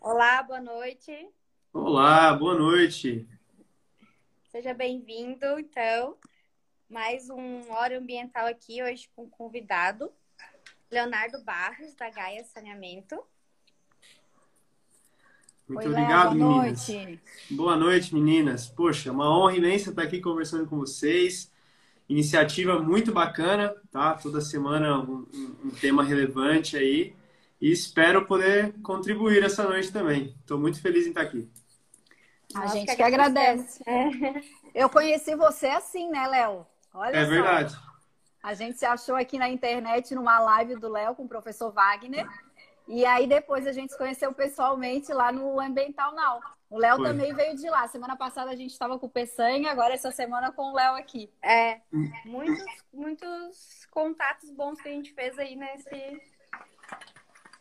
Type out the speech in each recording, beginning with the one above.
Olá, boa noite. Olá, boa noite. Seja bem-vindo, então, mais um Hora Ambiental aqui, hoje com um convidado, Leonardo Barros, da Gaia Saneamento. Muito Oi, obrigado, Léo, boa meninas. noite. Boa noite, meninas. Poxa, uma honra imensa estar aqui conversando com vocês. Iniciativa muito bacana, tá? Toda semana um, um- um tema relevante aí. E espero poder contribuir essa noite também. Estou muito feliz em estar aqui. A gente que agradece. Eu conheci você assim, né, Léo? Olha É só. verdade. A gente se achou aqui na internet numa live do Léo com o professor Wagner. E aí depois a gente se conheceu pessoalmente lá no Ambiental Now. O Léo também veio de lá. Semana passada a gente estava com o Peçanha, agora essa semana com o Léo aqui. É, muitos, muitos contatos bons que a gente fez aí nesse,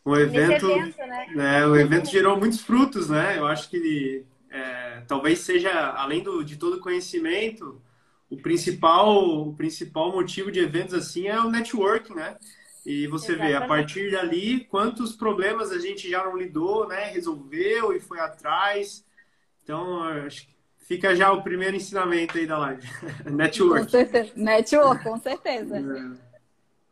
O nesse evento, evento, né? né, o evento gerou muitos frutos, né? Eu acho que é, talvez seja, além do, de todo o conhecimento, o principal, o principal motivo de eventos assim é o networking, né? E você vê, a Exatamente. partir dali, quantos problemas a gente já não lidou, né? Resolveu e foi atrás. Então, acho que fica já o primeiro ensinamento aí da live. Com networking. certeza. Network, com certeza. É.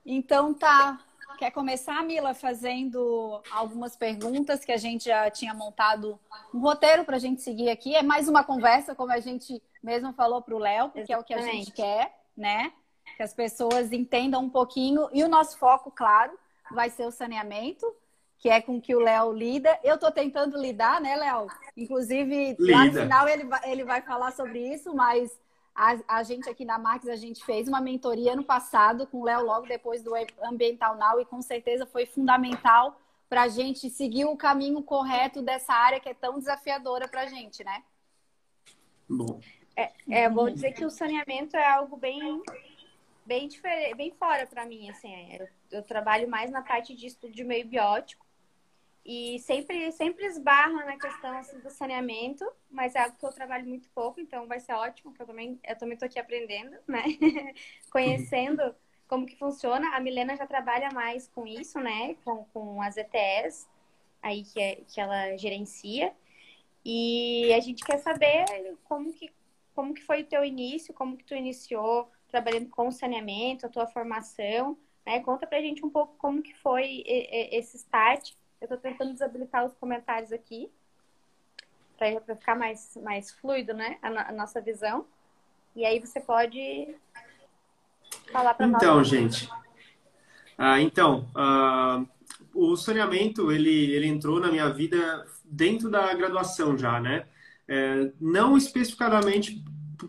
Então tá. Quer começar, Mila, fazendo algumas perguntas que a gente já tinha montado um roteiro para a gente seguir aqui. É mais uma conversa, como a gente mesmo falou para o Léo, porque é o que a gente Exatamente. quer, né? Que as pessoas entendam um pouquinho. E o nosso foco, claro, vai ser o saneamento, que é com que o Léo lida. Eu estou tentando lidar, né, Léo? Inclusive, lá no Lida. final ele vai, ele vai falar sobre isso, mas a, a gente aqui na Marques, a gente fez uma mentoria ano passado com o Léo logo depois do Ambiental Now e com certeza foi fundamental para a gente seguir o caminho correto dessa área que é tão desafiadora para a gente, né? Bom, É, eu vou dizer que o saneamento é algo bem, bem diferente, bem fora para mim, assim. Eu, eu trabalho mais na parte de estudo de meio biótico e sempre, sempre esbarra na questão assim, do saneamento, mas é algo que eu trabalho muito pouco, então vai ser ótimo, que eu também, eu também aqui aprendendo, né? Conhecendo como que funciona. A Milena já trabalha mais com isso, né? Com, com as ETS aí que, é, que ela gerencia. E a gente quer saber como que como que foi o teu início, como que tu iniciou trabalhando com saneamento, a tua formação, né? Conta pra gente um pouco como que foi esse start. Eu tô tentando desabilitar os comentários aqui para ficar mais mais fluido, né? A, no- a nossa visão. E aí você pode falar para nós. Então, gente. Ah, então, ah, o saneamento ele, ele entrou na minha vida dentro da graduação já, né? É, não especificadamente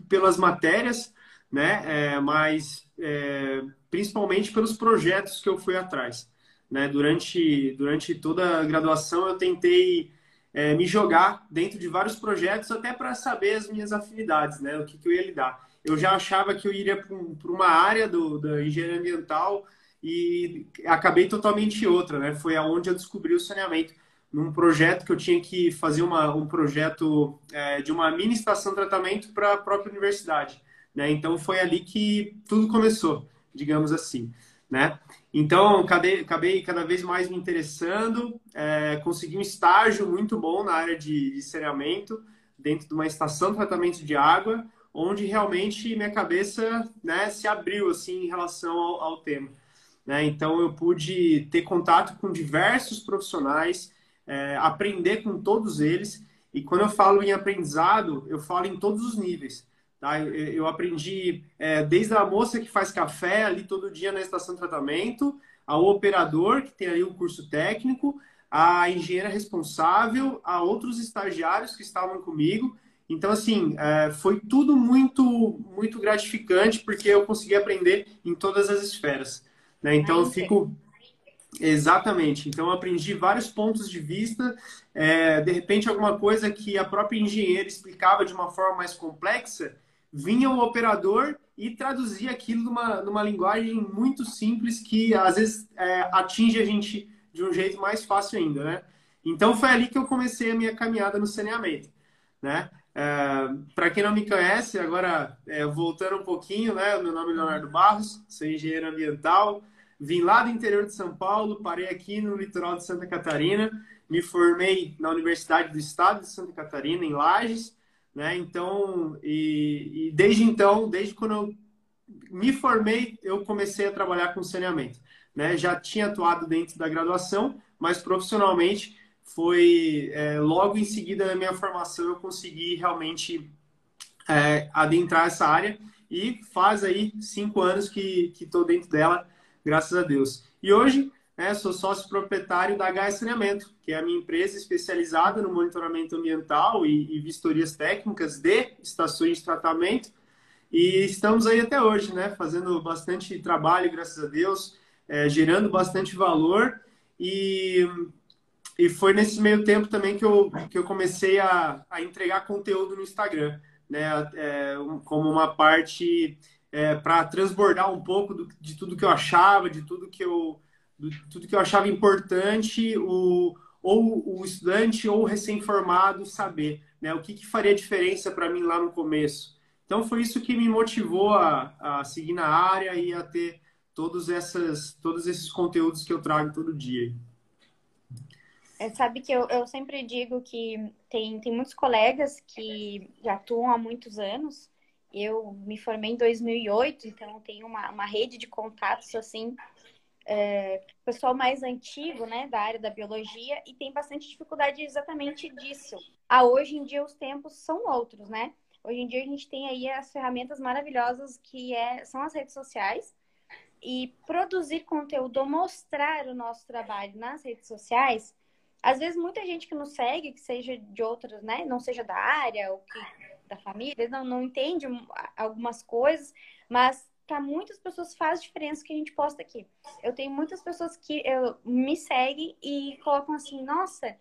pelas matérias, né? É, mas é, principalmente pelos projetos que eu fui atrás, né? Durante durante toda a graduação eu tentei é, me jogar dentro de vários projetos até para saber as minhas afinidades, né? O que, que eu ia lidar. Eu já achava que eu iria para uma área do, da engenharia ambiental e acabei totalmente outra, né? Foi aonde eu descobri o saneamento num projeto que eu tinha que fazer uma, um projeto é, de uma mini estação de tratamento para a própria universidade, né? Então foi ali que tudo começou, digamos assim, né? Então acabei, acabei cada vez mais me interessando, é, consegui um estágio muito bom na área de, de saneamento dentro de uma estação de tratamento de água, onde realmente minha cabeça né, se abriu assim em relação ao, ao tema. Né? Então eu pude ter contato com diversos profissionais, é, aprender com todos eles. E quando eu falo em aprendizado, eu falo em todos os níveis. Tá? Eu, aprendi é, desde a moça que faz café ali todo dia na estação de tratamento, ao operador que tem ali um curso técnico, a engenheira responsável, a outros estagiários que estavam comigo. Então, assim, é, foi tudo muito, muito gratificante, porque eu consegui aprender em todas as esferas. Né? Então, eu fico. Exatamente. Então, eu aprendi vários pontos de vista. É, de repente, alguma coisa que a própria engenheira explicava de uma forma mais complexa, vinha o operador e traduzia aquilo numa, numa linguagem muito simples que, às vezes, é, atinge a gente de um jeito mais fácil ainda, né? Então, foi ali que eu comecei a minha caminhada no saneamento, né? É, para quem não me conhece, agora é, voltando um pouquinho, né? Meu nome é Leonardo Barros, sou engenheiro ambiental, vim lá do interior de São Paulo, parei aqui no litoral de Santa Catarina me formei na Universidade do Estado de Santa Catarina, em Lages, né? Então, e, e desde então, desde quando eu me formei, eu comecei a trabalhar com saneamento. Né? Já tinha atuado dentro da graduação, mas profissionalmente foi é, logo em seguida da minha formação eu consegui realmente é, adentrar essa área e faz aí cinco anos que estou dentro dela, graças a Deus. E hoje né, sou sócio proprietário da HS Saneamento, que é a minha empresa especializada no monitoramento ambiental e, e vistorias técnicas de estações de tratamento. E estamos aí até hoje, né, fazendo bastante trabalho, graças a Deus, é, gerando bastante valor e e foi nesse meio tempo também que eu, que eu comecei a, a entregar conteúdo no Instagram, né? É, como uma parte é, para transbordar um pouco do, de tudo que eu achava, de tudo que eu, tudo que eu achava importante, o, ou o estudante ou o recém-formado saber, né? O que, que faria diferença para mim lá no começo. Então foi isso que me motivou a, a seguir na área e a ter todos, essas, todos esses conteúdos que eu trago todo dia. É, sabe que eu, eu sempre digo que tem, tem muitos colegas que já atuam há muitos anos. Eu me formei em 2008, então tenho uma, uma rede de contatos, assim, é, pessoal mais antigo, né, da área da biologia, e tem bastante dificuldade exatamente disso. Ah, hoje em dia os tempos são outros, né? Hoje em dia a gente tem aí as ferramentas maravilhosas que é, são as redes sociais, e produzir conteúdo, mostrar o nosso trabalho nas redes sociais, às vezes muita gente que nos segue, que seja de outras, né, não seja da área ou que, da família, não, não entende algumas coisas, mas para muitas pessoas faz diferença que a gente posta aqui. Eu tenho muitas pessoas que eu, me seguem e colocam assim, nossa,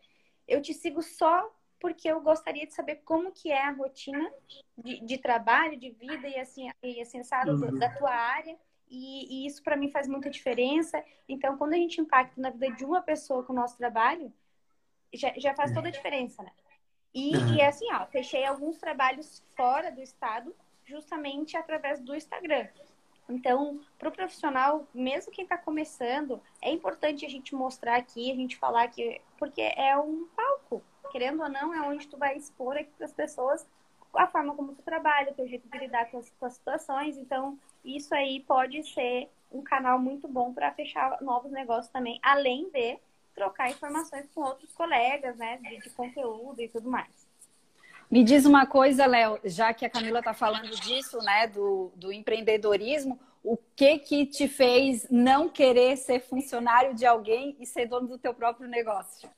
eu te sigo só porque eu gostaria de saber como que é a rotina de, de trabalho, de vida e assim, e assim, sabe, uhum. da tua área. E, e isso para mim faz muita diferença. Então, quando a gente impacta na vida de uma pessoa com o nosso trabalho, já, já faz toda a diferença, né? E, uhum. e assim, ó, fechei alguns trabalhos fora do estado, justamente através do Instagram. Então, para o profissional, mesmo quem está começando, é importante a gente mostrar aqui, a gente falar que, porque é um palco, querendo ou não, é onde tu vai expor aqui para as pessoas a forma como tu trabalha, o teu jeito de lidar com as, com as situações. Então, isso aí pode ser um canal muito bom para fechar novos negócios também, além de trocar informações com outros colegas, né, de, de conteúdo e tudo mais. Me diz uma coisa, Léo, já que a Camila está falando disso, né, do, do empreendedorismo, o que que te fez não querer ser funcionário de alguém e ser dono do teu próprio negócio?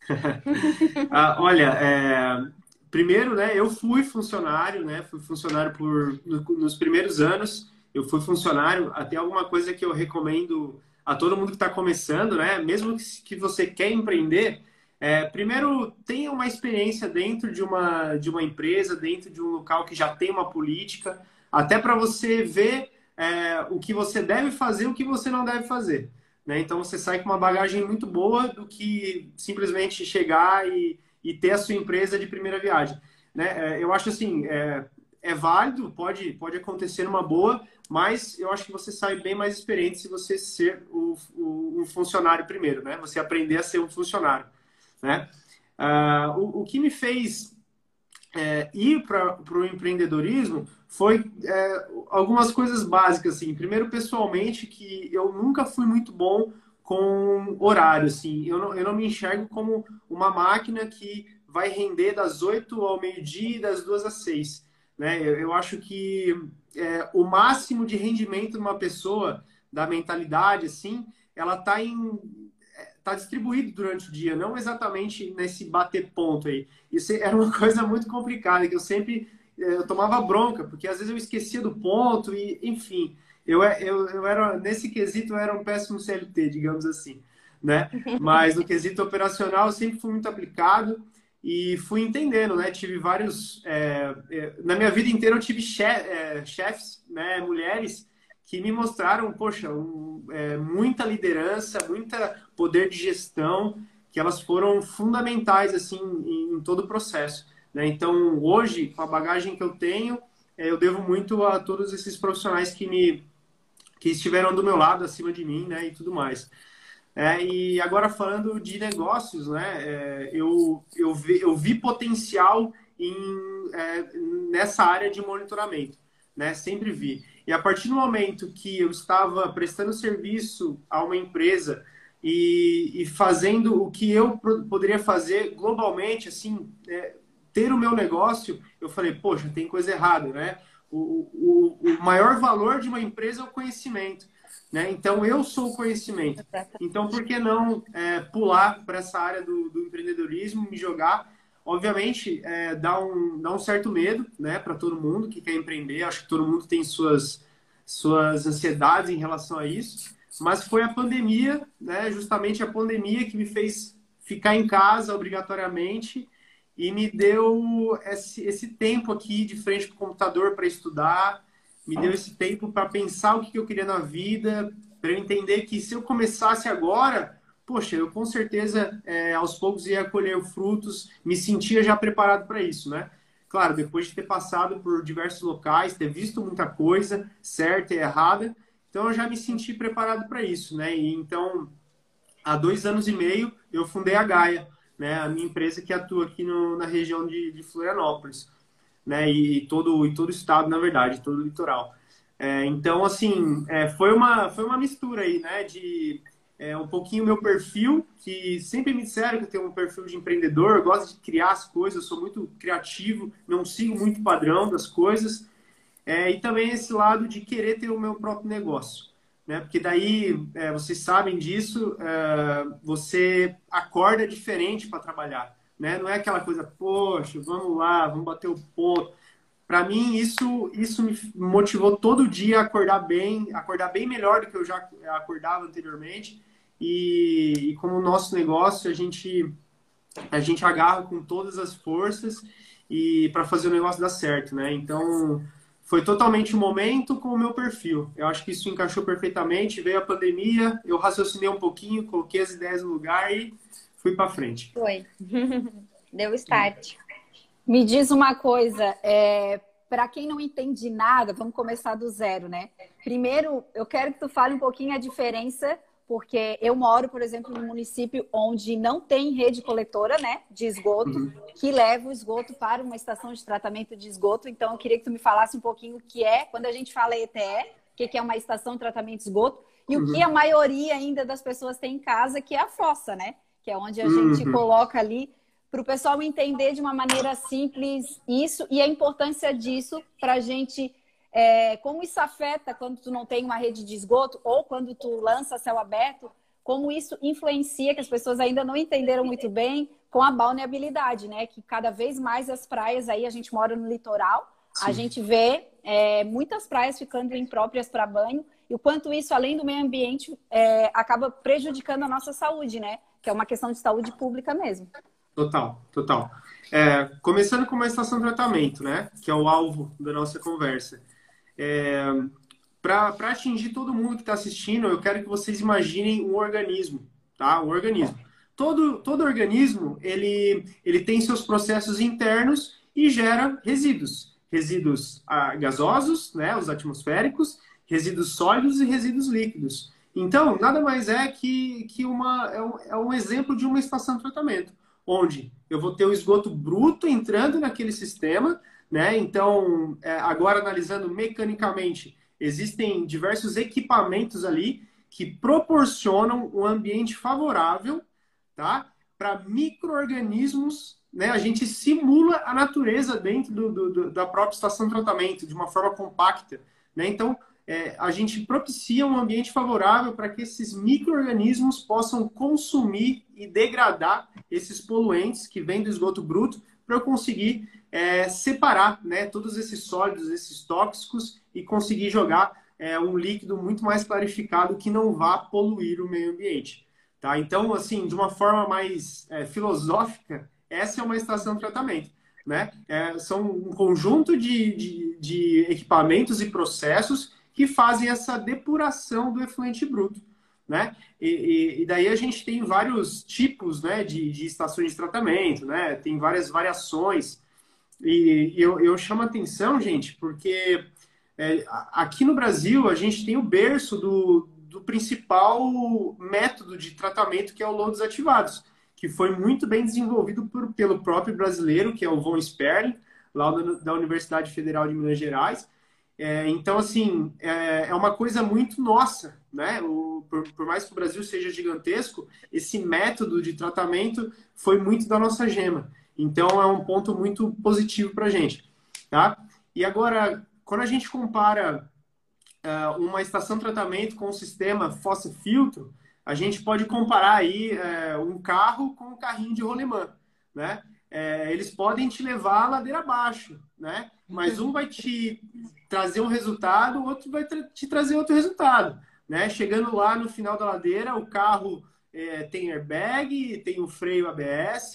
ah, olha, é, primeiro, né, eu fui funcionário, né, fui funcionário por no, nos primeiros anos, eu fui funcionário, até alguma coisa que eu recomendo a todo mundo que está começando, né? Mesmo que você quer empreender, é, primeiro tenha uma experiência dentro de uma, de uma empresa, dentro de um local que já tem uma política, até para você ver é, o que você deve fazer e o que você não deve fazer. Né? Então você sai com uma bagagem muito boa do que simplesmente chegar e, e ter a sua empresa de primeira viagem. Né? É, eu acho assim, é, é válido, pode, pode acontecer numa boa, mas eu acho que você sai bem mais experiente se você ser o, o, funcionário primeiro, né? Você aprender a ser um funcionário, né? Uh, o, o, que me fez é, ir para o empreendedorismo foi é, algumas coisas básicas, assim. Primeiro, pessoalmente, que eu nunca fui muito bom com horário, assim. Eu não, eu não me enxergo como uma máquina que vai render das 8 ao meio-dia e das 2 às 6. Né? Eu, eu acho que é, o máximo de rendimento de uma pessoa, da mentalidade, assim, ela está em tá distribuído durante o dia, não exatamente nesse bater ponto aí. Isso era uma coisa muito complicada, que eu sempre é, eu tomava bronca, porque às vezes eu esquecia do ponto e, enfim, eu, eu, eu era, nesse quesito, eu era um péssimo CLT, digamos assim, né? Mas no quesito operacional eu sempre fui muito aplicado e fui entendendo, né? Tive vários. É, é, na minha vida inteira eu tive é, chefes, né, mulheres, que me mostraram, poxa, um, é, muita liderança, muita poder de gestão, que elas foram fundamentais assim em, em todo o processo. Né? Então, hoje, com a bagagem que eu tenho, é, eu devo muito a todos esses profissionais que me que estiveram do meu lado, acima de mim, né, e tudo mais. É, e agora falando de negócios, né, é, eu, eu, vi, eu vi potencial em, é, nessa área de monitoramento, né, sempre vi. E a partir do momento que eu estava prestando serviço a uma empresa e, e fazendo o que eu poderia fazer globalmente, assim, é, ter o meu negócio, eu falei, poxa, tem coisa errada, né? O, o, o maior valor de uma empresa é o conhecimento. Né? Então, eu sou o conhecimento. Então, por que não é, pular para essa área do, do, empreendedorismo, me jogar? Obviamente, é, dá, um, dá um certo medo né, para todo mundo que quer empreender. Acho que todo mundo tem suas, suas ansiedades em relação a isso. Mas foi a pandemia, né, justamente a pandemia que me fez ficar em casa obrigatoriamente e me deu esse, esse tempo aqui de frente para o computador para estudar, me deu esse tempo para pensar o que eu queria na vida, para eu entender que se eu começasse agora, poxa, eu com certeza é, aos poucos ia colher frutos, me sentia já preparado para isso, né? Claro, depois de ter passado por diversos locais, ter visto muita coisa certa e errada, então eu já me senti preparado para isso, né? E então, há dois anos e meio, eu fundei a Gaia, né? A minha empresa que atua aqui no, na região de, de Florianópolis né? E todo, e todo o estado, na verdade, todo o litoral. É, então, assim, é, foi, uma, foi uma mistura aí, né? De é, um pouquinho meu perfil, que sempre me disseram que eu tenho um perfil de empreendedor, eu gosto de criar as coisas, sou muito criativo, não sigo muito padrão das coisas. É, e também esse lado de querer ter o meu próprio negócio. Né? Porque daí, é, vocês sabem disso, é, você acorda diferente para trabalhar né? Não é aquela coisa, poxa, vamos lá, vamos bater o ponto. Para mim, isso, isso me motivou todo dia a acordar bem, acordar bem melhor do que eu já acordava anteriormente. E, e como o nosso negócio, a gente, a gente agarra com todas as forças e para fazer o negócio dar certo, né? Então, foi totalmente o momento com o meu perfil. Eu acho que isso encaixou perfeitamente. Veio a pandemia, eu raciocinei um pouquinho, coloquei as ideias no lugar e fui para frente. Foi. Deu start. Me diz uma coisa, é, para quem não entende nada, vamos começar do zero, né? Primeiro, eu quero que tu fale um pouquinho a diferença, porque eu moro, por exemplo, num município onde não tem rede coletora, né, de esgoto, uhum. que leva o esgoto para uma estação de tratamento de esgoto. Então, eu queria que tu me falasse um pouquinho o que é, quando a gente fala ETE, o que é uma estação de tratamento de esgoto, e uhum. o que a maioria ainda das pessoas tem em casa, que é a fossa, né? que é onde a uhum. gente coloca ali para o pessoal entender de uma maneira simples isso e a importância disso para a gente é, como isso afeta quando tu não tem uma rede de esgoto ou quando tu lança céu aberto, como isso influencia, que as pessoas ainda não entenderam muito bem, com a balneabilidade, né? Que cada vez mais as praias aí, a gente mora no litoral, Sim. a gente vê é, muitas praias ficando impróprias para banho, e o quanto isso, além do meio ambiente, é, acaba prejudicando a nossa saúde, né? que é uma questão de saúde pública mesmo. Total, total. É, começando com uma estação de tratamento, né? Que é o alvo da nossa conversa. É, Para atingir todo mundo que está assistindo, eu quero que vocês imaginem um organismo, tá? Um organismo. Todo, todo organismo, ele, ele tem seus processos internos e gera resíduos. Resíduos ah, gasosos, né? Os atmosféricos, resíduos sólidos e resíduos líquidos. Então, nada mais é que, que uma, é um, é um exemplo de uma estação de tratamento, onde eu vou ter o esgoto bruto entrando naquele sistema, né? Então, é, agora analisando mecanicamente, existem diversos equipamentos ali que proporcionam um ambiente favorável, tá? Para micro-organismos, né? A gente simula a natureza dentro do, do, do, da própria estação de tratamento de uma forma compacta, né? Então, é, a gente propicia um ambiente favorável para que esses micro-organismos possam consumir e degradar esses poluentes que vêm do esgoto bruto para eu conseguir é, separar né, todos esses sólidos, esses tóxicos e conseguir jogar é, um líquido muito mais clarificado que não vá poluir o meio ambiente. Tá? Então, assim, de uma forma mais é, filosófica, essa é uma estação de tratamento. Né? É, são um conjunto de, de, de equipamentos e processos que fazem essa depuração do efluente bruto. Né? E, e, e, daí a gente tem vários tipos né, de, de, estações de tratamento, né? tem várias variações. E, e eu, eu chamo atenção, gente, porque é, aqui no Brasil a gente tem o berço do, do principal método de tratamento que é o lodo desativados, que foi muito bem desenvolvido por, pelo próprio brasileiro, que é o Von Sperling, lá da Universidade Federal de Minas Gerais. É, então, assim, é, é, uma coisa muito nossa, né? O, por, por, mais que o Brasil seja gigantesco, esse método de tratamento foi muito da nossa gema. Então, é um ponto muito positivo para a gente, tá? E agora, quando a gente compara uh, uma estação de tratamento com o sistema fossa-filtro, a gente pode comparar aí uh, um carro com um carrinho de rolemã, né? Uh, eles podem te levar a ladeira abaixo, né? Mas um vai te trazer um resultado, o outro vai te trazer outro resultado, né? Chegando lá no final da ladeira, o carro é, tem airbag, tem o freio ABS,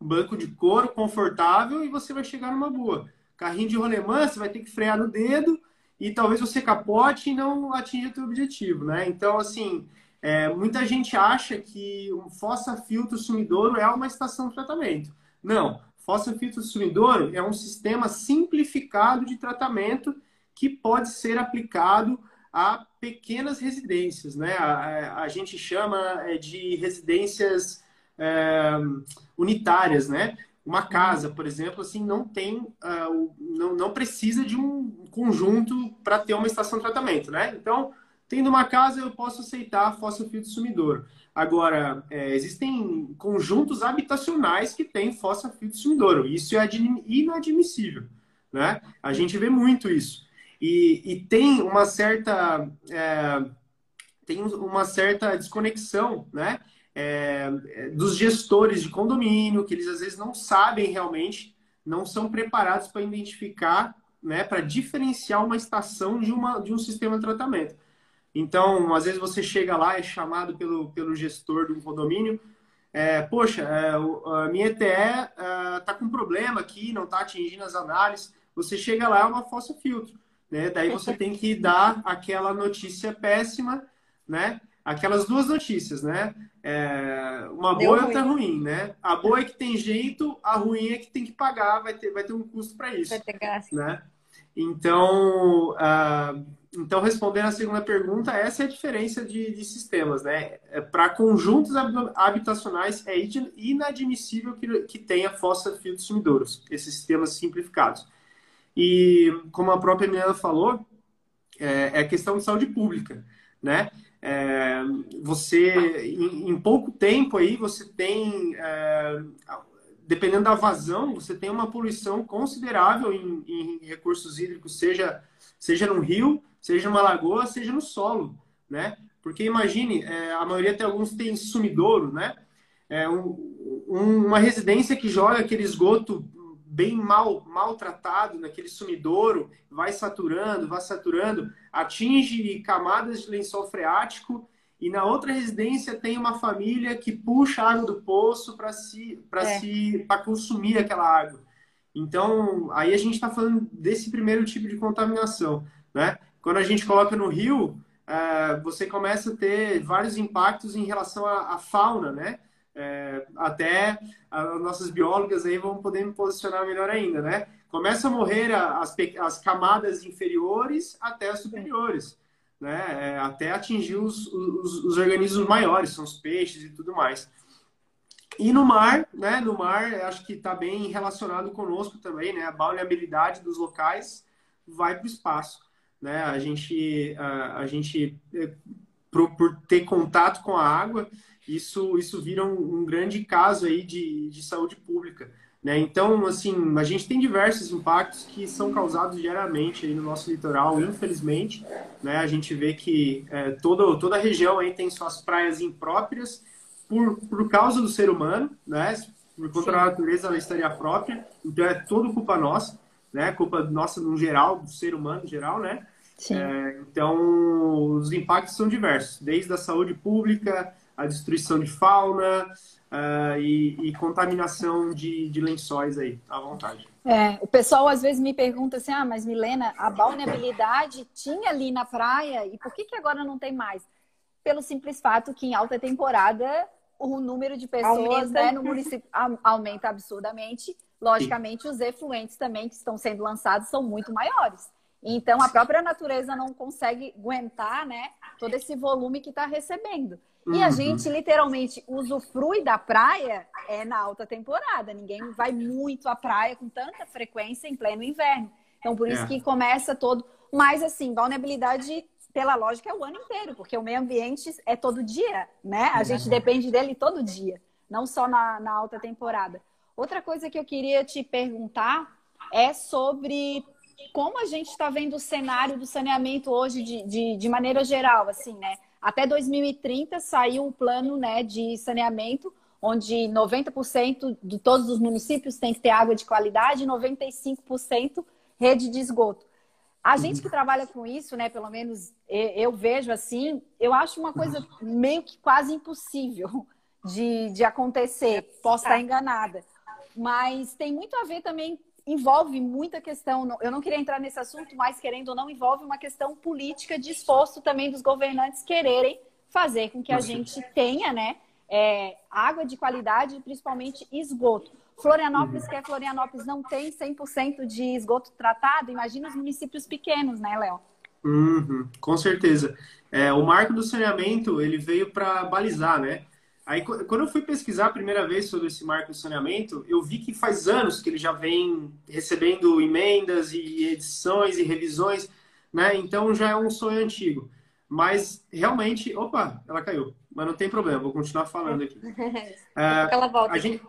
banco de couro confortável e você vai chegar numa boa. Carrinho de rolemã, você vai ter que frear no dedo e talvez você capote e não atinja o seu objetivo, né? Então, assim, é, muita gente acha que um fossa filtro sumidouro é uma estação de tratamento. Não, fossa filtro sumidouro é um sistema simplificado de tratamento que pode ser aplicado a pequenas residências, né? A, a, a gente chama é, de residências é, unitárias, né? Uma casa, por exemplo, assim, não tem, uh, não, não precisa de um conjunto para ter uma estação de tratamento, né? Então, tendo uma casa, eu posso aceitar fósforo sumidouro. Agora, é, existem conjuntos habitacionais que têm fósforo sumidouro. Isso é inadmissível, né? A gente vê muito isso. E, e tem uma certa... É, tem uma certa desconexão, né? é, dos gestores de condomínio, que eles às vezes não sabem realmente, não são preparados para identificar, né, para diferenciar uma estação de, uma, de um sistema de tratamento. Então, às vezes você chega lá, é chamado pelo, pelo gestor de um condomínio, é, poxa, é, a minha ETE está é, com problema aqui, não está atingindo as análises. Você chega lá, é uma fossa filtro. Né? Daí você tem que dar aquela notícia péssima, né? Aquelas duas notícias, né? É, uma boa e outra ruim, né? A boa é que tem jeito, a ruim é que tem que pagar, vai ter, vai ter um custo para isso. Vai ter gasto. Né? Então, uh, então, respondendo a segunda pergunta, essa é a diferença de, de sistemas, né? É, para conjuntos habitacionais, é inadmissível que, que tenha fossa filtros sumidouros, esses sistemas simplificados. E, como a própria Milena falou, é, é questão de saúde pública, né? É, você, em, em, pouco tempo aí, você tem, é, dependendo da vazão, você tem uma poluição considerável em, em, recursos hídricos, seja, seja no rio, seja numa lagoa, seja no solo, né? Porque imagine, é, a maioria tem alguns tem sumidouro, né? É um, uma residência que joga aquele esgoto bem mal maltratado naquele sumidouro, vai saturando, vai saturando, atinge camadas de lençol freático e na outra residência tem uma família que puxa a água do poço para se para é. se para consumir aquela água. Então, aí a gente está falando desse primeiro tipo de contaminação, né? Quando a gente coloca no rio, é, você começa a ter vários impactos em relação à, à fauna, né? É, até as nossas biólogas aí vão poder me posicionar melhor ainda, né? Começa a morrer as, as camadas inferiores até as superiores, né? É, até atingir os, os, os, organismos maiores, são os peixes e tudo mais. E no mar, né? No mar, acho que está bem relacionado conosco também, né? A balneabilidade dos locais vai para o espaço, né? A gente, a, a gente é, por, por ter contato com a água, isso, isso vira um, um grande caso aí de, de saúde pública. Né? Então, assim, a gente tem diversos impactos que são causados diariamente aí no nosso litoral, infelizmente. Né? A gente vê que é, toda, toda a região aí tem suas praias impróprias por, por causa do ser humano, né? por conta da natureza ela estaria própria. Então, é tudo culpa nossa, né? culpa nossa no geral, do ser humano no geral, né? É, então, os impactos são diversos, desde a saúde pública, a destruição de fauna uh, e, e, contaminação de, de lençóis aí, à vontade. É, o pessoal às vezes me pergunta assim, ah, mas Milena, a balneabilidade tinha ali na praia e por que, que agora não tem mais? Pelo simples fato que em alta temporada o número de pessoas né, no município aumenta absurdamente. Logicamente, Sim. os efluentes também que estão sendo lançados são muito maiores. Então a própria natureza não consegue aguentar, né, todo esse volume que está recebendo. E a uhum. gente literalmente usufrui da praia é na alta temporada. Ninguém vai muito à praia com tanta frequência em pleno inverno. Então por isso é. que começa todo. Mas assim, vulnerabilidade pela lógica é o ano inteiro, porque o meio ambiente é todo dia, né? A gente depende dele todo dia, não só na, na alta temporada. Outra coisa que eu queria te perguntar é sobre como a gente está vendo o cenário do saneamento hoje de, de, de, maneira geral, assim, né? Até 2030 saiu um plano né, de saneamento, onde 90% de todos os municípios tem que ter água de qualidade e 95% rede de esgoto. A gente que trabalha com isso, né, pelo menos eu vejo assim, eu acho uma coisa meio que quase impossível de, de acontecer. Posso estar enganada. Mas tem muito a ver também envolve muita questão, eu não queria entrar nesse assunto, mas querendo ou não, envolve uma questão política de esforço também dos governantes quererem fazer com que a gente tenha, né, é, água de qualidade, principalmente esgoto. Florianópolis, uhum. que é Florianópolis, não tem 100% de esgoto tratado, imagina os municípios pequenos, né, Léo? Uhum, com certeza. É, o marco do saneamento, ele veio para balizar, né? Aí, quando eu fui pesquisar a primeira vez sobre esse marco de saneamento, eu vi que faz anos que ele já vem recebendo emendas e edições e revisões, né? Então já é um sonho antigo. Mas realmente, opa, ela caiu. Mas não tem problema, vou continuar falando aqui. é, ela volta. A gente,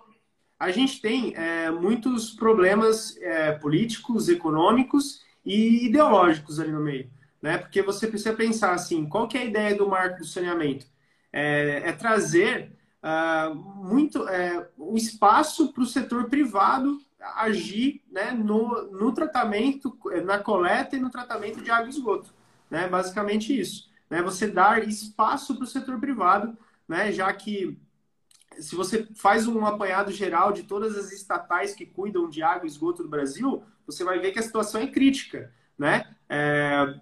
a gente tem é, muitos problemas é, políticos, econômicos e ideológicos ali no meio, né? Porque você precisa pensar assim, qual que é a ideia do marco do saneamento? É, é trazer uh, muito é, um espaço para o setor privado agir né, no, no tratamento, na coleta e no tratamento de água e esgoto. Né? Basicamente isso. Né? Você dar espaço para o setor privado, né? já que se você faz um apanhado geral de todas as estatais que cuidam de água e esgoto do Brasil, você vai ver que a situação é crítica. Né? É,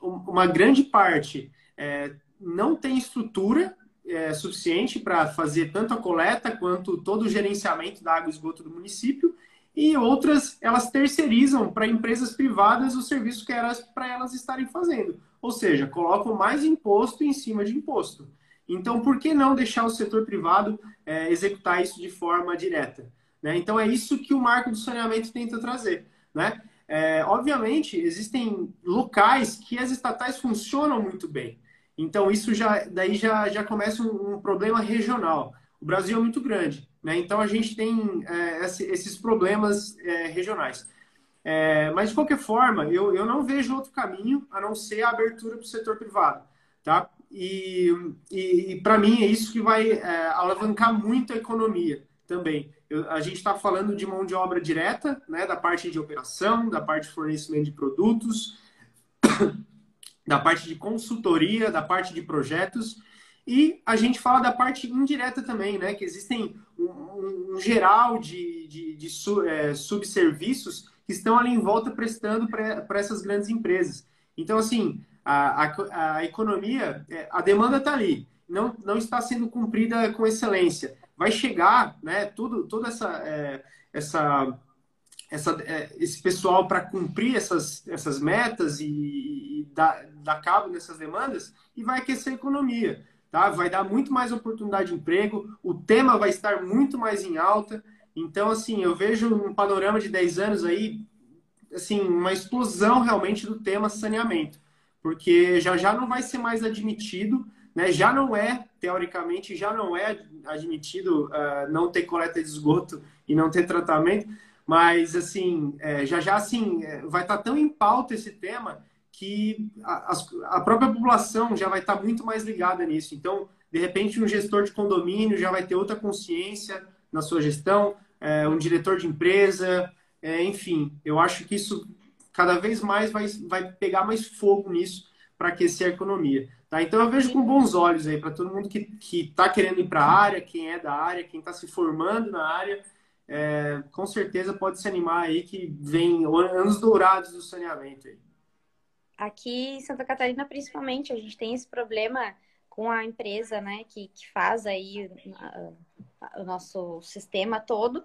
uma grande parte é, não tem estrutura é, suficiente para fazer tanto a coleta quanto todo o gerenciamento da água e esgoto do município, e outras elas terceirizam para empresas privadas o serviço que elas para elas estarem fazendo. Ou seja, colocam mais imposto em cima de imposto. Então, por que não deixar o setor privado é, executar isso de forma direta? Né? Então, é isso que o marco do saneamento tenta trazer. Né? É, obviamente, existem locais que as estatais funcionam muito bem. Então, isso já, daí já, já começa um, um problema regional. O Brasil é muito grande, né? Então, a gente tem é, esses problemas é, regionais. É, mas, de qualquer forma, eu, eu não vejo outro caminho a não ser a abertura para o setor privado, tá? E, e, e para mim, é isso que vai é, alavancar muito a economia também. Eu, a gente está falando de mão de obra direta, né? Da parte de operação, da parte de fornecimento de produtos, da parte de consultoria, da parte de projetos. E a gente fala da parte indireta também, né? Que existem um, um geral de, de, de su, é, subserviços que estão ali em volta prestando para essas grandes empresas. Então, assim, a, a, a economia, é, a demanda está ali, não, não está sendo cumprida com excelência. Vai chegar, né? Tudo, toda essa, é, essa essa, é, esse pessoal para cumprir essas, essas metas e, e dar, dar, cabo nessas demandas e vai aquecer a economia. Tá? Vai dar muito mais oportunidade de emprego, o tema vai estar muito mais em alta. Então, assim, eu vejo um panorama de 10 anos aí, assim, uma explosão realmente do tema saneamento. Porque já já não vai ser mais admitido, né? já não é, teoricamente, já não é admitido uh, não ter coleta de esgoto e não ter tratamento mas, assim, é, já já, assim, é, vai estar tá tão em pauta esse tema que a, a própria população já vai estar tá muito mais ligada nisso. Então, de repente, um gestor de condomínio já vai ter outra consciência na sua gestão, é, um diretor de empresa, é, enfim. Eu acho que isso cada vez mais vai, vai pegar mais fogo nisso para aquecer a economia. Tá? Então, eu vejo com bons olhos aí para todo mundo que está querendo ir para a área, quem é da área, quem está se formando na área, é, com certeza pode se animar aí que vem anos dourados do saneamento aí. Aqui em Santa Catarina, principalmente, a gente tem esse problema com a empresa, né, que, que faz aí o nosso sistema todo,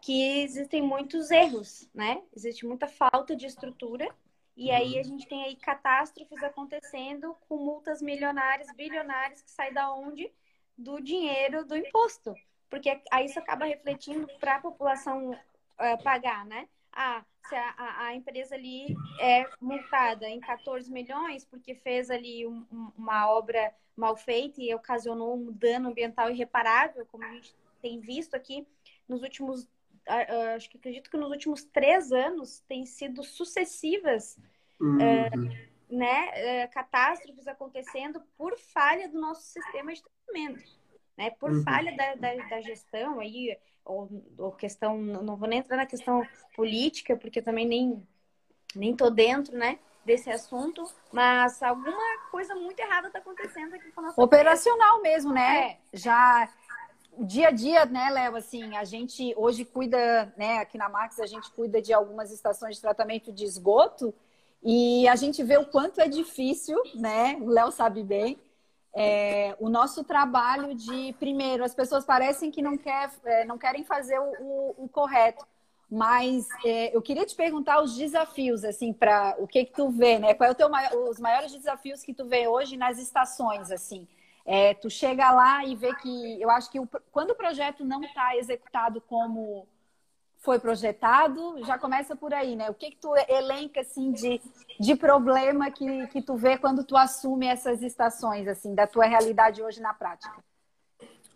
que existem muitos erros, né? Existe muita falta de estrutura E aí a gente tem aí catástrofes acontecendo com multas milionárias, bilionárias que saem da onde? Do dinheiro do imposto. Porque aí isso acaba refletindo para a população uh, pagar, né? Ah, se a, a, a, empresa ali é multada em 14 milhões porque fez ali um, um, uma obra mal feita e ocasionou um dano ambiental irreparável, como a gente tem visto aqui nos últimos, acho que acredito que nos últimos três anos têm sido sucessivas uhum. é, né, é, catástrofes acontecendo por falha do nosso sistema de tratamento, né, por uhum. falha da, da, da, gestão aí, ou, ou questão, não vou nem entrar na questão política, porque também nem, nem tô dentro, né, desse assunto, mas alguma coisa muito errada está acontecendo aqui com a nossa Operacional mesmo, né? É. Já dia a dia, né, Léo, assim, a gente hoje cuida, né, aqui na Max a gente cuida de algumas estações de tratamento de esgoto e a gente vê o quanto é difícil, né, o Léo sabe bem, é, o nosso trabalho de, primeiro, as pessoas parecem que não, quer, é, não querem fazer o, o, correto, mas é, eu queria te perguntar os desafios, assim, para o que que tu vê, né, qual é o teu, os maiores desafios que tu vê hoje nas estações, assim, é, tu chega lá e vê que eu acho que o, quando o projeto não está executado como foi projetado, já começa por aí, né? O que, que tu elenca assim de, de problema que, que tu vê quando tu assume essas estações assim da tua realidade hoje na prática?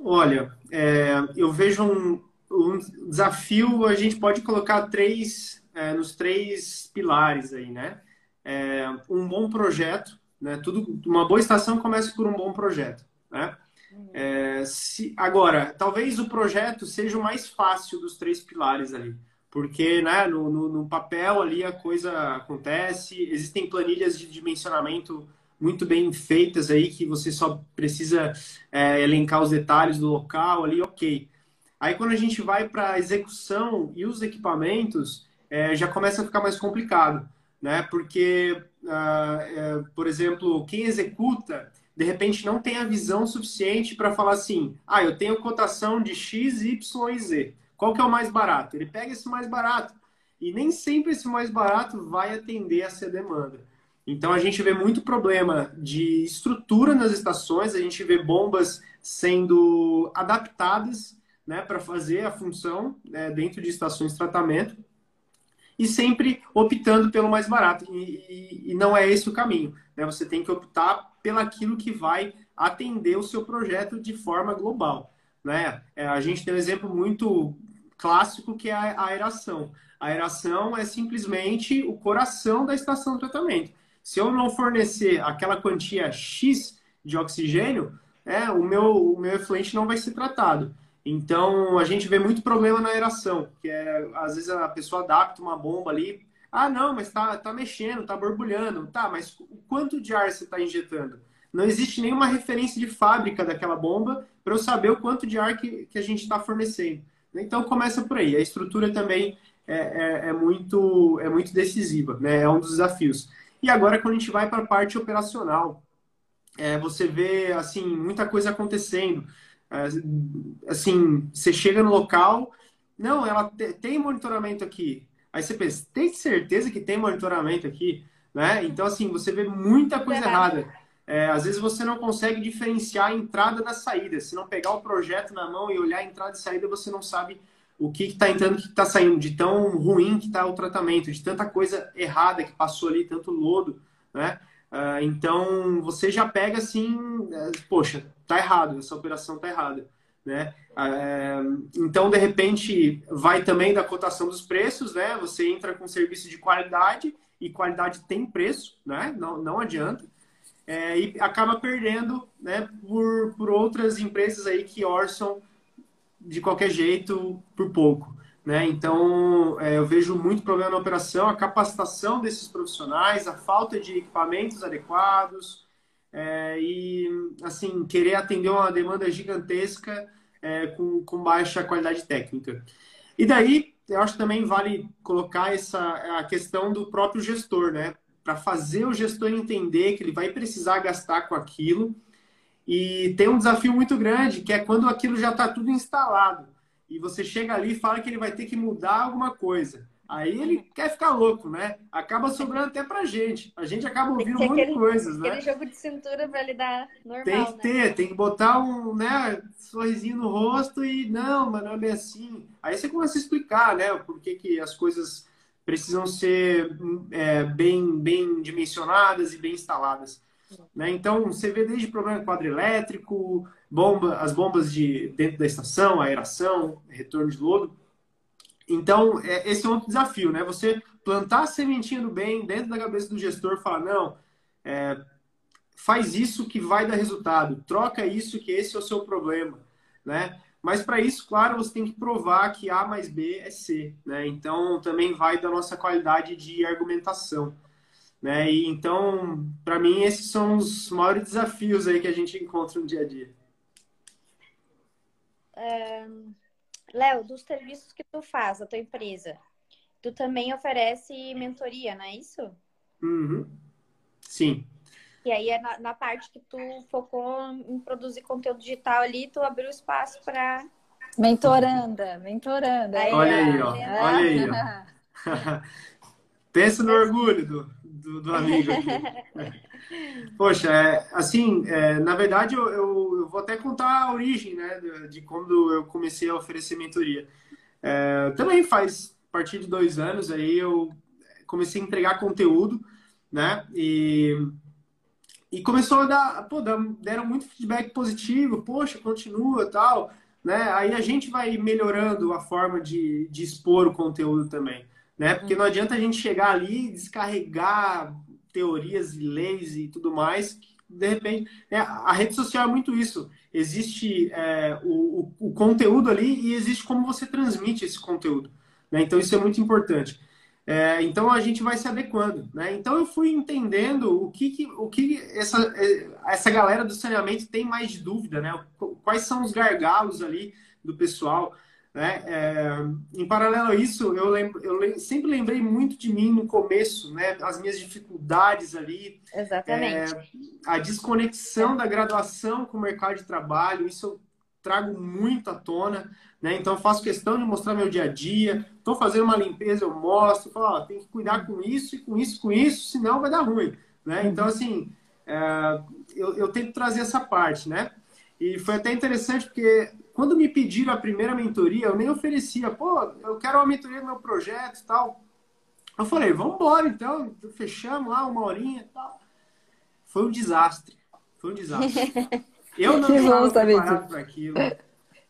Olha, é, eu vejo um, um, desafio, a gente pode colocar três é, nos três pilares aí, né? É, um bom projeto, né? Tudo, uma boa estação começa por um bom projeto. Né? É, se, agora, talvez o projeto seja o mais fácil dos três pilares ali. Porque né, no, no, no papel ali a coisa acontece, existem planilhas de dimensionamento muito bem feitas aí, que você só precisa é, elencar os detalhes do local ali, ok. Aí quando a gente vai para a execução e os equipamentos, é, já começa a ficar mais complicado, né? Porque é, por exemplo, quem executa, de repente não tem a visão suficiente para falar assim, ah, eu tenho cotação de X, Y e Z. Qual que é o mais barato? Ele pega esse mais barato. E nem sempre esse mais barato vai atender essa demanda. Então a gente vê muito problema de estrutura nas estações, a gente vê bombas sendo adaptadas né, para fazer a função né, dentro de estações de tratamento e sempre optando pelo mais barato. E, e, e não é esse o caminho. Né? Você tem que optar pelaquilo que vai atender o seu projeto de forma global. Né? É, a gente tem um exemplo muito clássico que é a aeração. A aeração é simplesmente o coração da estação de tratamento. Se eu não fornecer aquela quantia X de oxigênio, é, o, meu, o meu efluente não vai ser tratado. Então, a gente vê muito problema na aeração, que é, às vezes a pessoa adapta uma bomba ali. Ah, não, mas tá, tá mexendo, tá borbulhando. Tá, mas o quanto de ar você está injetando? Não existe nenhuma referência de fábrica daquela bomba para eu saber o quanto de ar que, que a gente está fornecendo. Então, começa por aí. A estrutura também é, é, é, muito, é muito decisiva, né? é um dos desafios. E agora, quando a gente vai para a parte operacional, é, você vê assim muita coisa acontecendo. É, assim, você chega no local, não, ela tem monitoramento aqui. Aí você pensa, tem certeza que tem monitoramento aqui? Né? Então, assim, você vê muita coisa errada. É, às vezes você não consegue diferenciar a entrada da saída. Se não pegar o projeto na mão e olhar a entrada e saída, você não sabe o que está entrando o que está saindo, de tão ruim que está o tratamento, de tanta coisa errada que passou ali, tanto lodo, né? Uh, então você já pega assim, uh, poxa, tá errado, essa operação tá errada, né? Uh, então de repente vai também da cotação dos preços, né? Você entra com serviço de qualidade e qualidade tem preço, né? Não, não adianta. É, e acaba perdendo, né? Por, por outras empresas aí que orçam de qualquer jeito por pouco. Né? Então, é, eu vejo muito problema na operação, a capacitação desses profissionais, a falta de equipamentos adequados é, e, assim, querer atender uma demanda gigantesca é, com, com baixa qualidade técnica. E daí, eu acho que também vale colocar essa a questão do próprio gestor, né? Para fazer o gestor entender que ele vai precisar gastar com aquilo. E tem um desafio muito grande, que é quando aquilo já está tudo instalado e você chega ali e fala que ele vai ter que mudar alguma coisa. Aí ele quer ficar louco, né? Acaba sobrando até pra gente. A gente acaba ouvindo um monte de coisas, né? Aquele jogo de cintura pra lidar normal, Tem que né? ter, tem que botar um, né, sorrisinho no rosto e não, mas não é bem assim. Aí você começa a explicar, né, por que, que as coisas precisam ser é, bem, bem dimensionadas e bem instaladas. Né? Então, você vê desde problema quadro elétrico, bomba, as bombas de dentro da estação, aeração, retorno de lodo. Então, é, esse é outro desafio, né? Você plantar a sementinha do bem dentro da cabeça do gestor, falar, não, é, faz isso que vai dar resultado, troca isso que esse é o seu problema, né? Mas para isso, claro, você tem que provar que A mais B é C, né? Então, também vai da nossa qualidade de argumentação, né? E então, para mim, esses são os maiores desafios aí que a gente encontra no dia a dia. Léo, dos serviços que tu faz, a tua empresa, tu também oferece mentoria, não é isso? Uhum. Sim. E aí é na, na, parte que tu focou em produzir conteúdo digital ali, tu abriu espaço para mentoranda, mentoranda. Aí, olha aí, ó. Olha aí, ó. Pensa no orgulho do, do, do amigo aqui. Poxa, é, assim, é, na verdade eu, eu, eu, vou até contar a origem, né, de, de quando eu comecei a oferecer mentoria. É, também faz a partir de dois anos aí eu comecei a entregar conteúdo, né, e, e começou a dar, pô, deram muito feedback positivo, poxa, continua tal, né, aí a gente vai melhorando a forma de, de expor o conteúdo também, né, porque não adianta a gente chegar ali e descarregar teorias e leis e tudo mais. De repente, é, a rede social é muito isso. Existe é, o, o, o, conteúdo ali e existe como você transmite esse conteúdo. Né? Então, isso é muito importante. É, então, a gente vai se adequando. Né? Então, eu fui entendendo o que, que o que essa, é, essa galera do saneamento tem mais de dúvida, né? quais são os gargalos ali do pessoal. Né? É, em paralelo a isso, eu, lembro, eu sempre lembrei muito de mim no começo, né? as minhas dificuldades ali. Exatamente. É, a desconexão da graduação com o mercado de trabalho, isso eu trago muito à tona. Né? Então, faço questão de mostrar meu dia a dia. Estou fazendo uma limpeza, eu mostro. Falo, ó, tem que cuidar com isso e com isso, com isso, senão vai dar ruim. Né? Então, assim, é, eu, eu tento trazer essa parte, né? E foi até interessante porque quando me pediram a primeira mentoria, eu nem oferecia, pô, eu quero uma mentoria do meu projeto e tal. Eu falei, vamos embora então, fechamos lá uma horinha e tal. Foi um desastre. Foi um desastre. Eu não estava preparado para aquilo.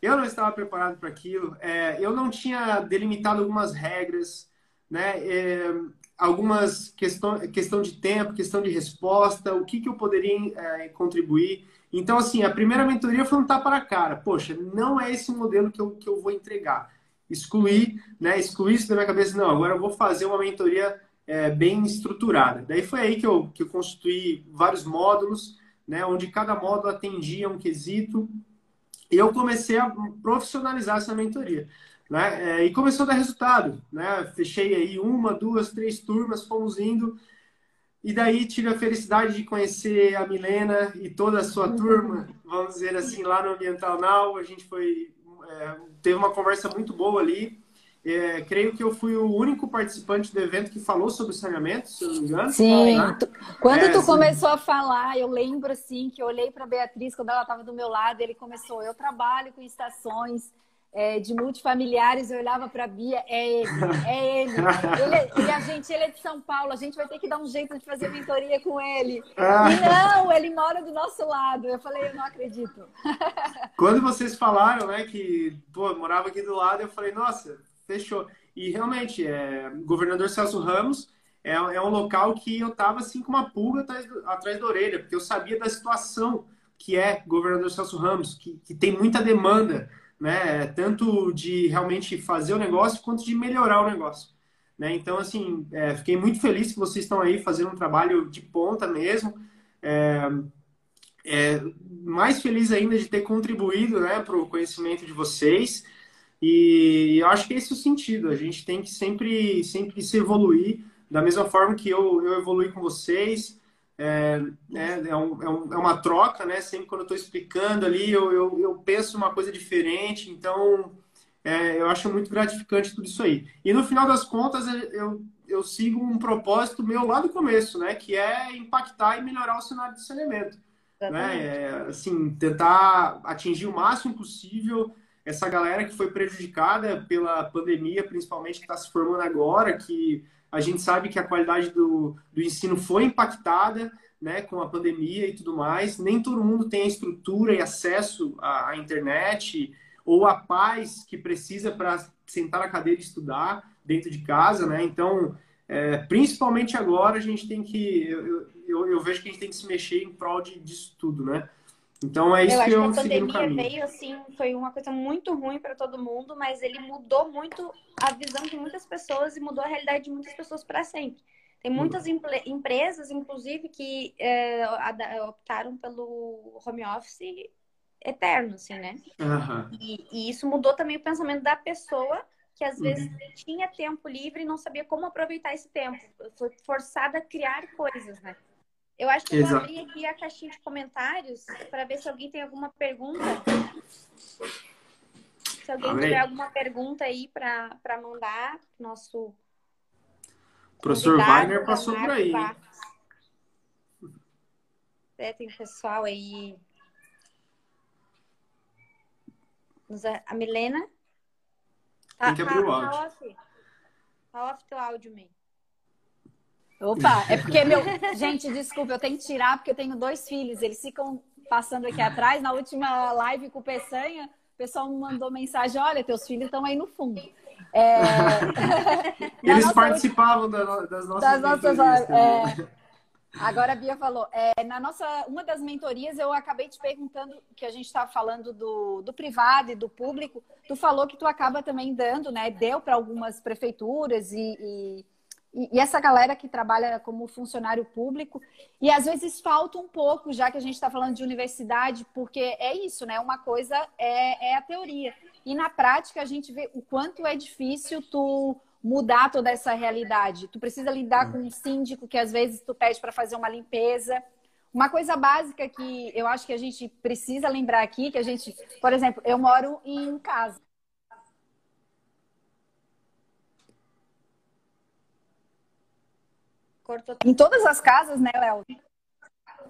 Eu não estava preparado para aquilo. É, eu não tinha delimitado algumas regras, né? É, algumas questão, questão de tempo, questão de resposta, o que, que eu poderia é, contribuir. Então, assim, a primeira mentoria foi um tapa na cara. Poxa, não é esse modelo que eu, que eu vou entregar. Excluir, né? Excluir isso da minha cabeça. Não, agora eu vou fazer uma mentoria é, bem estruturada. Daí foi aí que eu, que eu construí vários módulos, né? Onde cada módulo atendia um quesito. E eu comecei a profissionalizar essa mentoria. Né? É, e começou a dar resultado. Né? Fechei aí uma, duas, três turmas, fomos indo. E daí tive a felicidade de conhecer a Milena e toda a sua turma, vamos dizer assim, lá no Ambiental Now. A gente foi, é, teve uma conversa muito boa ali. É, creio que eu fui o único participante do evento que falou sobre saneamento, se eu não me engano. Sim. Né? Quando é, tu começou a falar, eu lembro assim que eu olhei para Beatriz quando ela estava do meu lado. Ele começou: eu trabalho com estações é, de multifamiliares, eu olhava para a Bia, é ele, é ele. ele. E a gente, ele é de São Paulo, a gente vai ter que dar um jeito de fazer mentoria com ele. Ah. E não, ele mora do nosso lado. Eu falei, eu não acredito. Quando vocês falaram, né, que pô, morava aqui do lado, eu falei, nossa, fechou. E realmente, é, governador Celso Ramos é, é um local que eu tava assim com uma pulga atrás, atrás da orelha, porque eu sabia da situação que é governador Celso Ramos, que, que tem muita demanda né? Tanto de realmente fazer o negócio quanto de melhorar o negócio. Né? Então, assim, é, fiquei muito feliz que vocês estão aí fazendo um trabalho de ponta mesmo. É, é, mais feliz ainda de ter contribuído né, para o conhecimento de vocês. E eu acho que esse é o sentido. A gente tem que sempre, sempre se evoluir da mesma forma que eu, eu evolui com vocês é, né, é, um, é, um, é, uma troca, né? Sempre quando eu estou explicando ali, eu, eu, eu, penso uma coisa diferente. Então, é, eu acho muito gratificante tudo isso aí. E no final das contas, eu, eu sigo um propósito meu lá do começo, né? Que é impactar e melhorar o cenário de saneamento. Né? É, assim, tentar atingir o máximo possível essa galera que foi prejudicada pela pandemia, principalmente que está se formando agora, que a gente sabe que a qualidade do, do ensino foi impactada né, com a pandemia e tudo mais. Nem todo mundo tem a estrutura e acesso à, à internet ou a paz que precisa para sentar na cadeira e estudar dentro de casa, né? Então, é, principalmente agora, a gente tem que. Eu, eu, eu, vejo que a gente tem que se mexer em prol de, disso tudo, né? Então é isso eu que eu acho que a pandemia veio assim, foi uma coisa muito ruim para todo mundo, mas ele mudou muito a visão de muitas pessoas e mudou a realidade de muitas pessoas para sempre. Tem muitas empresas, inclusive, que é, optaram pelo home office eterno, assim, né? Uhum. E, e, isso mudou também o pensamento da pessoa, que às vezes uhum. tinha tempo livre e não sabia como aproveitar esse tempo. Foi forçada a criar coisas, né? Eu acho que eu vou abrir aqui a caixinha de comentários para ver se alguém tem alguma pergunta. Se alguém Amém. tiver alguma pergunta aí para mandar, nosso. O professor Wagner passou por aí. É, tem pessoal aí A Milena? Tá, Tem que abrir tá, o áudio. Tá off. Tá off teu áudio, May. Opa, é porque meu. Gente, desculpa, eu tenho que tirar porque eu tenho dois filhos. Eles ficam passando aqui atrás. Na última live com o Peçanha, o pessoal me mandou mensagem: olha, teus filhos estão aí no fundo. É... Eles participavam última... das nossas. Das nossas é... Agora a Bia falou, é, na nossa, uma das mentorias eu acabei te perguntando que a gente estava falando do, do privado e do público. Tu falou que tu acaba também dando, né? Deu para algumas prefeituras e, e, e, essa galera que trabalha como funcionário público. E às vezes falta um pouco, já que a gente está falando de universidade, porque é isso, né? Uma coisa é, é a teoria. E na prática a gente vê o quanto é difícil tu mudar toda essa realidade. Tu precisa lidar com um síndico que às vezes tu pede para fazer uma limpeza. Uma coisa básica que eu acho que a gente precisa lembrar aqui, que a gente, por exemplo, eu moro em casa. Em todas as casas, né, Léo?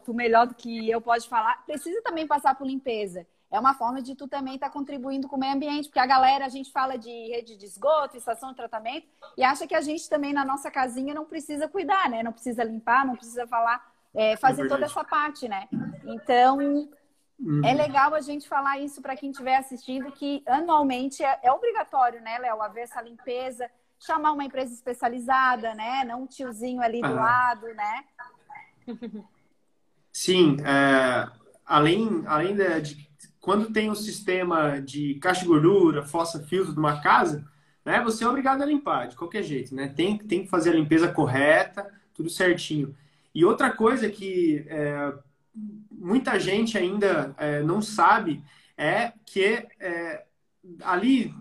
Tu melhor do que eu pode falar, precisa também passar por limpeza é uma forma de tu também estar tá contribuindo com o meio ambiente, porque a galera, a gente fala de rede de esgoto, estação de tratamento, e acha que a gente também na nossa casinha não precisa cuidar, né? Não precisa limpar, não precisa falar, é, fazer é toda essa parte, né? Então, uhum. é legal a gente falar isso para quem estiver assistindo, que anualmente é, é obrigatório, né, Léo, haver essa limpeza, chamar uma empresa especializada, né? Não um tiozinho ali do lado, né? Sim, é, além, além de, de quando tem um sistema de caixa de gordura, fossa, filtro de uma casa, né, você é obrigado a limpar de qualquer jeito, né? Tem, tem que fazer a limpeza correta, tudo certinho. E outra coisa que é, muita gente ainda é, não sabe é que é, ali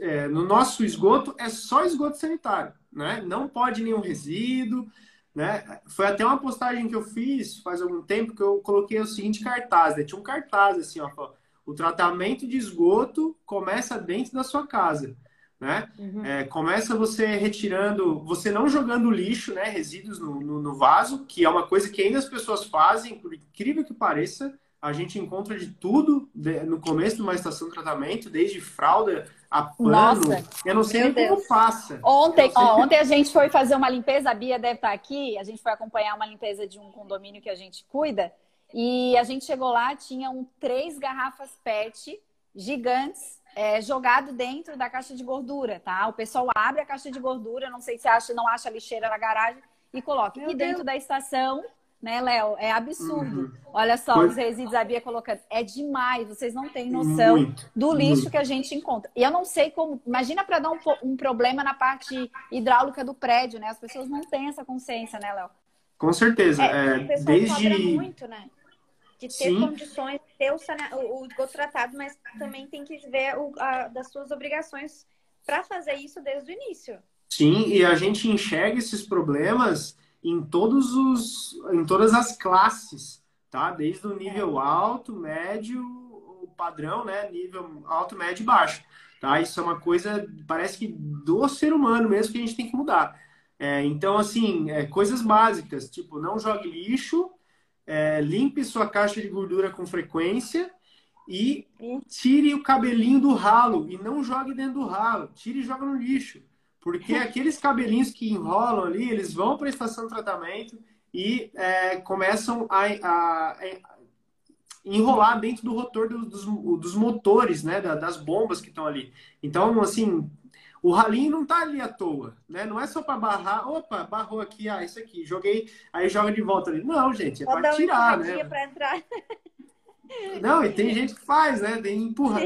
é, no nosso esgoto é só esgoto sanitário, né? Não pode nenhum resíduo, né? Foi até uma postagem que eu fiz faz algum tempo que eu coloquei o seguinte cartaz, né? Tinha um cartaz assim, ó, o tratamento de esgoto começa dentro da sua casa, né? Uhum. É, começa você retirando, você não jogando lixo, né? Resíduos no, no, no, vaso, que é uma coisa que ainda as pessoas fazem, por incrível que pareça, a gente encontra de tudo no começo de uma estação de tratamento, desde fralda a pano. Nossa, eu não sei nem Deus. como passa. Ontem, ó, ontem a gente foi fazer uma limpeza, a Bia deve estar aqui, a gente foi acompanhar uma limpeza de um condomínio que a gente cuida, e a gente chegou lá, tinham três garrafas PET gigantes é, jogado dentro da caixa de gordura, tá? O pessoal abre a caixa de gordura, não sei se acha, não acha lixeira na garagem, e coloca. Meu e dentro Deus. da estação né, Léo? É absurdo. Uhum. Olha só, Foi... os resíduos, a Bia colocando. É demais, vocês não têm noção muito, do lixo muito. que a gente encontra. E eu não sei como. Imagina para dar um, um, problema na parte hidráulica do prédio, né? As pessoas não têm essa consciência, né, Léo? Com certeza. É, é, desde. muito, né? De ter Sim. condições, ter o, o, o esgoto tratado, mas também tem que ver o, a, das suas obrigações para fazer isso desde o início. Sim, e a gente enxerga esses problemas em todos os em todas as classes, tá? Desde o nível alto, médio, padrão, né? Nível alto, médio e baixo. Tá? Isso é uma coisa, parece que do ser humano mesmo que a gente tem que mudar. É, então, assim, é, coisas básicas, tipo, não jogue lixo, é, limpe sua caixa de gordura com frequência e tire o cabelinho do ralo e não jogue dentro do ralo. Tire e joga no lixo. Porque aqueles cabelinhos que enrolam ali, eles vão para a estação de tratamento e é, começam a, a, a, enrolar dentro do rotor do, dos, dos, motores, né, das bombas que estão ali. Então, assim, o ralinho não tá ali à toa, né? Não é só para barrar, opa, barrou aqui, ah, isso aqui, joguei, aí joga de volta ali. Não, gente, é para tirar, né? Pra entrar. Não, e tem gente que faz, né? Tem empurra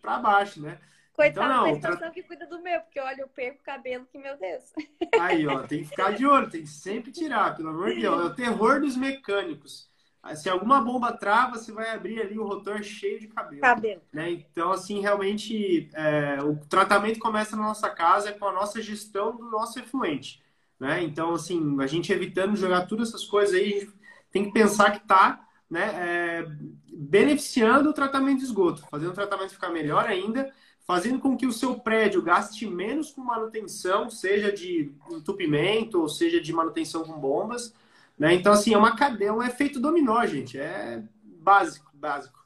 para baixo, né? Coitado então, não, da estação que cuida do meu, porque olha, eu perco o cabelo que, meu Deus. Aí, ó, tem que ficar de olho, tem que sempre tirar, pelo amor de Deus. É o terror dos mecânicos. Se alguma bomba trava, você vai abrir ali o rotor cheio de cabelo. Cabelo. Né? Então, assim, realmente, é, o tratamento começa na nossa casa com a nossa gestão do nosso efluente. Né? Então, assim, a gente evitando jogar todas essas coisas aí, a gente tem que pensar que está né, é, beneficiando o tratamento de esgoto, fazendo o tratamento ficar melhor ainda, fazendo com que o seu prédio gaste menos com manutenção, seja de entupimento ou seja de manutenção com bombas. Né? Então, assim, é uma cadeia, é um efeito dominó, gente. É básico, básico.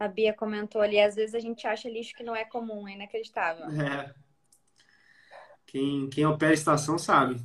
A Bia comentou ali, às vezes a gente acha lixo que não é comum, é inacreditável. É. Quem, quem opera a estação sabe.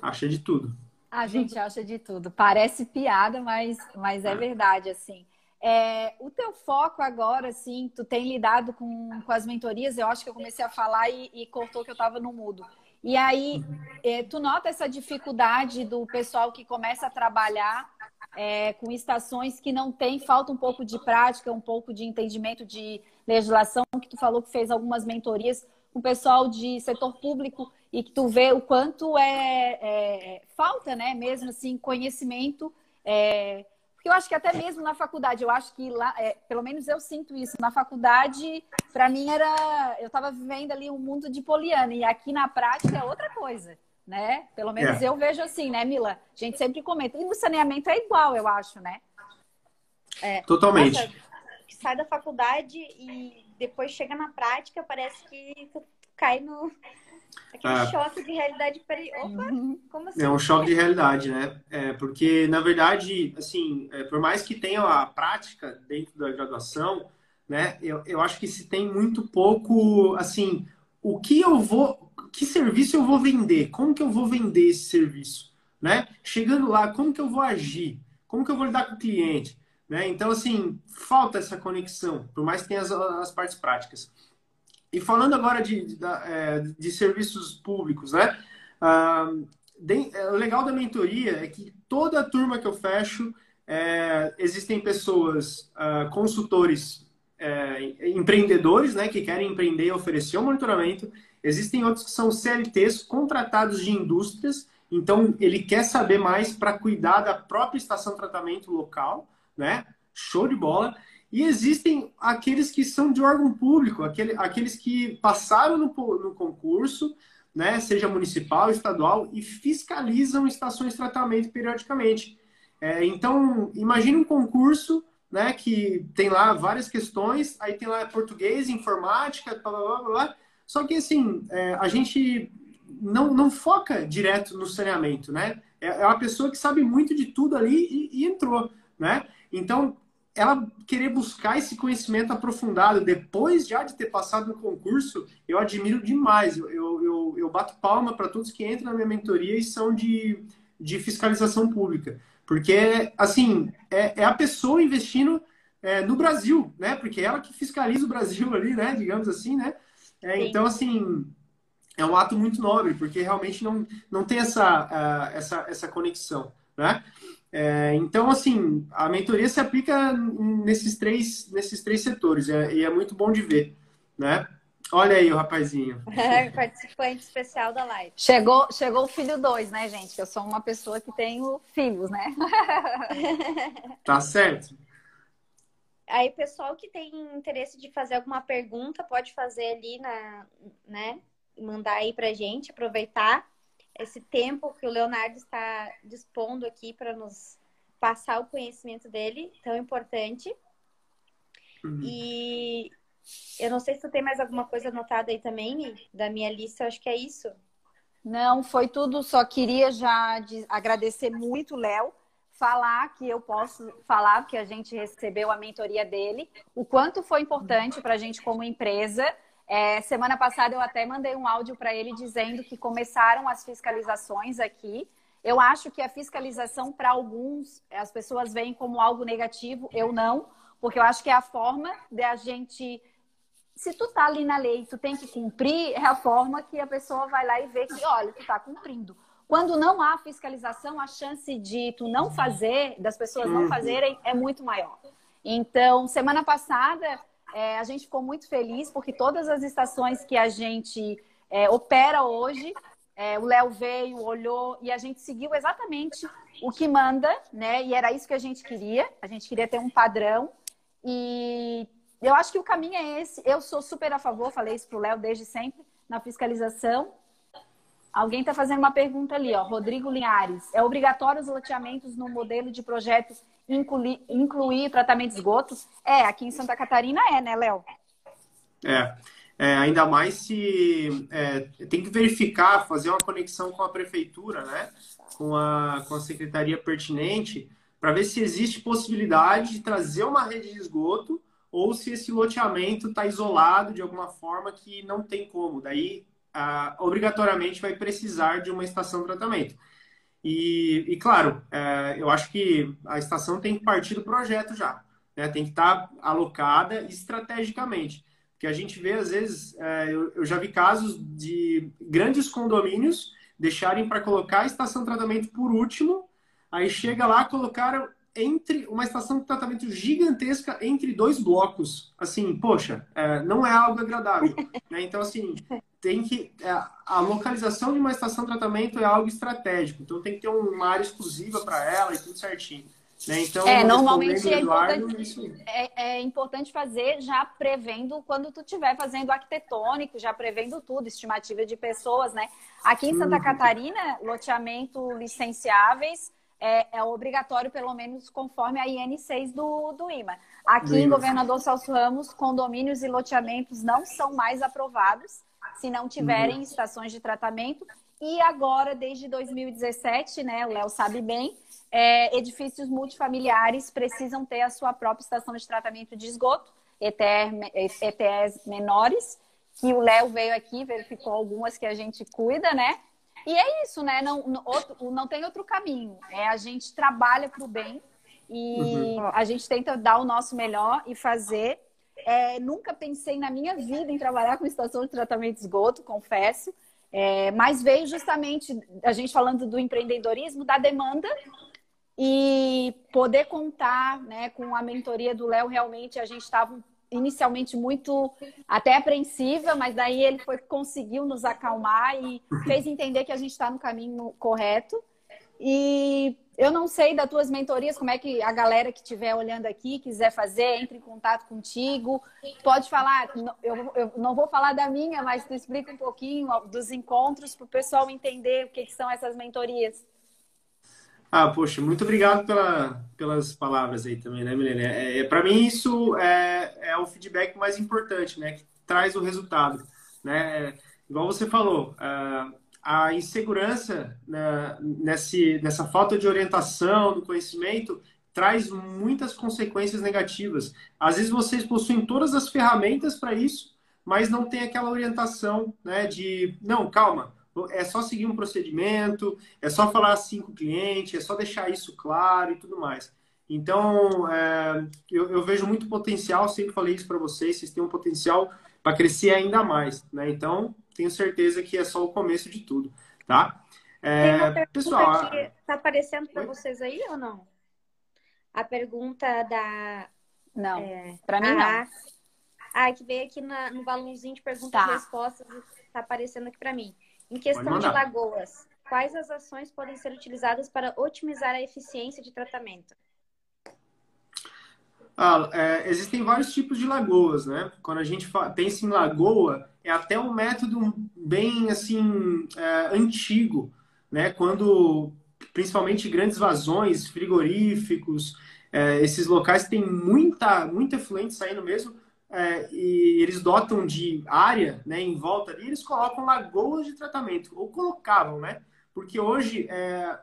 Acha de tudo. A gente acha de tudo. Parece piada, mas, mas é, é. verdade, assim. É, o teu foco agora, assim, tu tem lidado com, com as mentorias, eu acho que eu comecei a falar e, e cortou que eu estava no mudo. E aí, é, tu nota essa dificuldade do pessoal que começa a trabalhar é, com estações que não tem, falta um pouco de prática, um pouco de entendimento de legislação, que tu falou que fez algumas mentorias com o pessoal de setor público e que tu vê o quanto é, é falta, né, mesmo assim, conhecimento é, porque eu acho que até mesmo na faculdade, eu acho que lá, é, pelo menos eu sinto isso. Na faculdade, para mim era. Eu estava vivendo ali um mundo de poliana, e aqui na prática é outra coisa, né? Pelo menos é. eu vejo assim, né, Mila? A gente sempre comenta. E no saneamento é igual, eu acho, né? É, Totalmente. Nossa, sai da faculdade e depois chega na prática, parece que cai no, Aquele ah, choque de realidade. Peraí, opa, uhum. como assim? É um choque de realidade, né? É, porque, na verdade, assim, é, por mais que tenha a prática dentro da graduação, né? Eu, eu acho que se tem muito pouco, assim, o que eu vou, que serviço eu vou vender? Como que eu vou vender esse serviço? Né? Chegando lá, como que eu vou agir? Como que eu vou lidar com o cliente? Né? Então, assim, falta essa conexão, por mais que tenha as, as partes práticas. E falando agora de, de, é, de serviços públicos, né? Ah, de, é, o legal da mentoria é que toda a turma que eu fecho, é, existem pessoas, uh, consultores, é, empreendedores, né, que querem empreender e oferecer o um monitoramento. Existem outros que são CLTs, contratados de indústrias. Então, ele quer saber mais para cuidar da própria estação de tratamento local, né? Show de bola. E existem aqueles que são de órgão público, aquele, aqueles que passaram no, no concurso, né, seja municipal, estadual, e fiscalizam estações de tratamento periodicamente. É, então, imagine um concurso né, que tem lá várias questões, aí tem lá português, informática, blá, blá, blá, blá. Só que, assim, é, a gente não, não foca direto no saneamento, né? É, é uma pessoa que sabe muito de tudo ali e, e entrou, né? Então, ela querer buscar esse conhecimento aprofundado depois já de ter passado no concurso, eu admiro demais. Eu, eu, eu, bato palma para todos que entram na minha mentoria e são de, de fiscalização pública. Porque, assim, é, é a pessoa investindo é, no Brasil, né? Porque é ela que fiscaliza o Brasil ali, né? Digamos assim, né? É, então, assim, é um ato muito nobre, porque realmente não, não tem essa, uh, essa, essa conexão, né? É, então, assim, a mentoria se aplica nesses três, nesses três setores é, e é muito bom de ver, né? Olha aí o rapazinho. Participante especial da live. Chegou, chegou o filho dois, né, gente? Eu sou uma pessoa que tenho filhos, né? tá certo. Aí, pessoal que tem interesse de fazer alguma pergunta, pode fazer ali na, né? Mandar aí pra gente, aproveitar esse tempo que o Leonardo está dispondo aqui para nos passar o conhecimento dele, tão importante. Uhum. E eu não sei se tu tem mais alguma coisa anotada aí também, da minha lista, eu acho que é isso. Não, foi tudo. Só queria já agradecer muito, Léo, falar que eu posso falar que a gente recebeu a mentoria dele, o quanto foi importante para a gente como empresa. É, semana passada eu até mandei um áudio para ele dizendo que começaram as fiscalizações aqui. Eu acho que a fiscalização para alguns as pessoas veem como algo negativo, eu não, porque eu acho que é a forma de a gente se tu tá ali na lei, tu tem que cumprir, é a forma que a pessoa vai lá e vê que, olha, tu tá cumprindo. Quando não há fiscalização, a chance de tu não fazer, das pessoas não uhum. fazerem, é muito maior. Então, semana passada, é, a gente ficou muito feliz porque todas as estações que a gente é, opera hoje, é, o Léo veio, olhou e a gente seguiu exatamente o que manda, né? E era isso que a gente queria. A gente queria ter um padrão. E eu acho que o caminho é esse. Eu sou super a favor, falei isso pro Léo desde sempre, na fiscalização. Alguém está fazendo uma pergunta ali, ó. Rodrigo Linhares. É obrigatório os loteamentos no modelo de projeto incluir, incluir tratamento de esgoto? É, aqui em Santa Catarina é, né, Léo? É. é. ainda mais se é, tem que verificar, fazer uma conexão com a prefeitura, né? Com a, com a secretaria pertinente, para ver se existe possibilidade de trazer uma rede de esgoto ou se esse loteamento está isolado de alguma forma que não tem como. Daí ah, obrigatoriamente vai precisar de uma estação de tratamento. E, e claro, é, eu acho que a estação tem que partir do projeto já, né? tem que estar alocada estrategicamente. Porque a gente vê, às vezes, é, eu, eu já vi casos de grandes condomínios deixarem para colocar a estação de tratamento por último, aí chega lá, colocaram entre uma estação de tratamento gigantesca entre dois blocos. Assim, poxa, é, não é algo agradável. Né? Então, assim, tem que. É, a localização de uma estação de tratamento é algo estratégico. Então tem que ter uma área exclusiva para ela e tudo certinho. Né? Então, é, normalmente é, Eduardo, importante, é, é, importante fazer já prevendo quando tu estiver fazendo arquitetônico, já prevendo tudo, estimativa de pessoas, né? Aqui em Santa uhum. Catarina, loteamento licenciáveis é, é, obrigatório, pelo menos conforme a IN6 do, do IMA. Aqui em Governador Celso Ramos, condomínios e loteamentos não são mais aprovados se não tiverem uhum. estações de tratamento. E agora, desde 2017, né, o Léo sabe bem, é, edifícios multifamiliares precisam ter a sua própria estação de tratamento de esgoto, ETEs menores, que o Léo veio aqui, verificou algumas que a gente cuida, né? E é isso, né? Não, não, outro, não tem outro caminho. É a gente trabalha para o bem e uhum. a gente tenta dar o nosso melhor e fazer é, nunca pensei na minha vida em trabalhar com estação de tratamento de esgoto, confesso. É, mas veio justamente a gente falando do empreendedorismo, da demanda e poder contar né, com a mentoria do Léo. Realmente a gente estava inicialmente muito até apreensiva, mas daí ele foi conseguiu nos acalmar e fez entender que a gente está no caminho correto. E eu não sei das tuas mentorias, como é que a galera que estiver olhando aqui quiser fazer, entre em contato contigo. Pode falar, eu, eu não vou falar da minha, mas tu explica um pouquinho dos encontros para o pessoal entender o que, que, são essas mentorias. Ah, poxa, muito obrigado pela, pelas palavras aí também, né, Milene? É, é Para mim, isso é, é o feedback mais importante, né? Que traz o resultado, né? É, igual você falou, uh, a insegurança né, nesse, nessa falta de orientação, do conhecimento, traz muitas consequências negativas. Às vezes vocês possuem todas as ferramentas para isso, mas não tem aquela orientação né, de, não, calma, é só seguir um procedimento, é só falar assim com o cliente, é só deixar isso claro e tudo mais. Então, é, eu, eu, vejo muito potencial, sempre falei isso para vocês, vocês têm um potencial para crescer ainda mais. Né? Então, tenho certeza que é só o começo de tudo, tá? É, pessoal, está aparecendo para vocês aí ou não? A pergunta da. Não, é, para mim não. Ah, que veio aqui na, no balãozinho de perguntas tá. e respostas, está aparecendo aqui para mim. Em questão de lagoas, quais as ações podem ser utilizadas para otimizar a eficiência de tratamento? Ah, é, existem vários tipos de lagoas, né? Quando a gente pensa em lagoa, é até um método bem assim é, antigo, né? Quando principalmente grandes vazões, frigoríficos, é, esses locais têm muita, muita efluente saindo mesmo, é, e eles dotam de área né, em volta ali, eles colocam lagoas de tratamento, ou colocavam, né? Porque hoje é,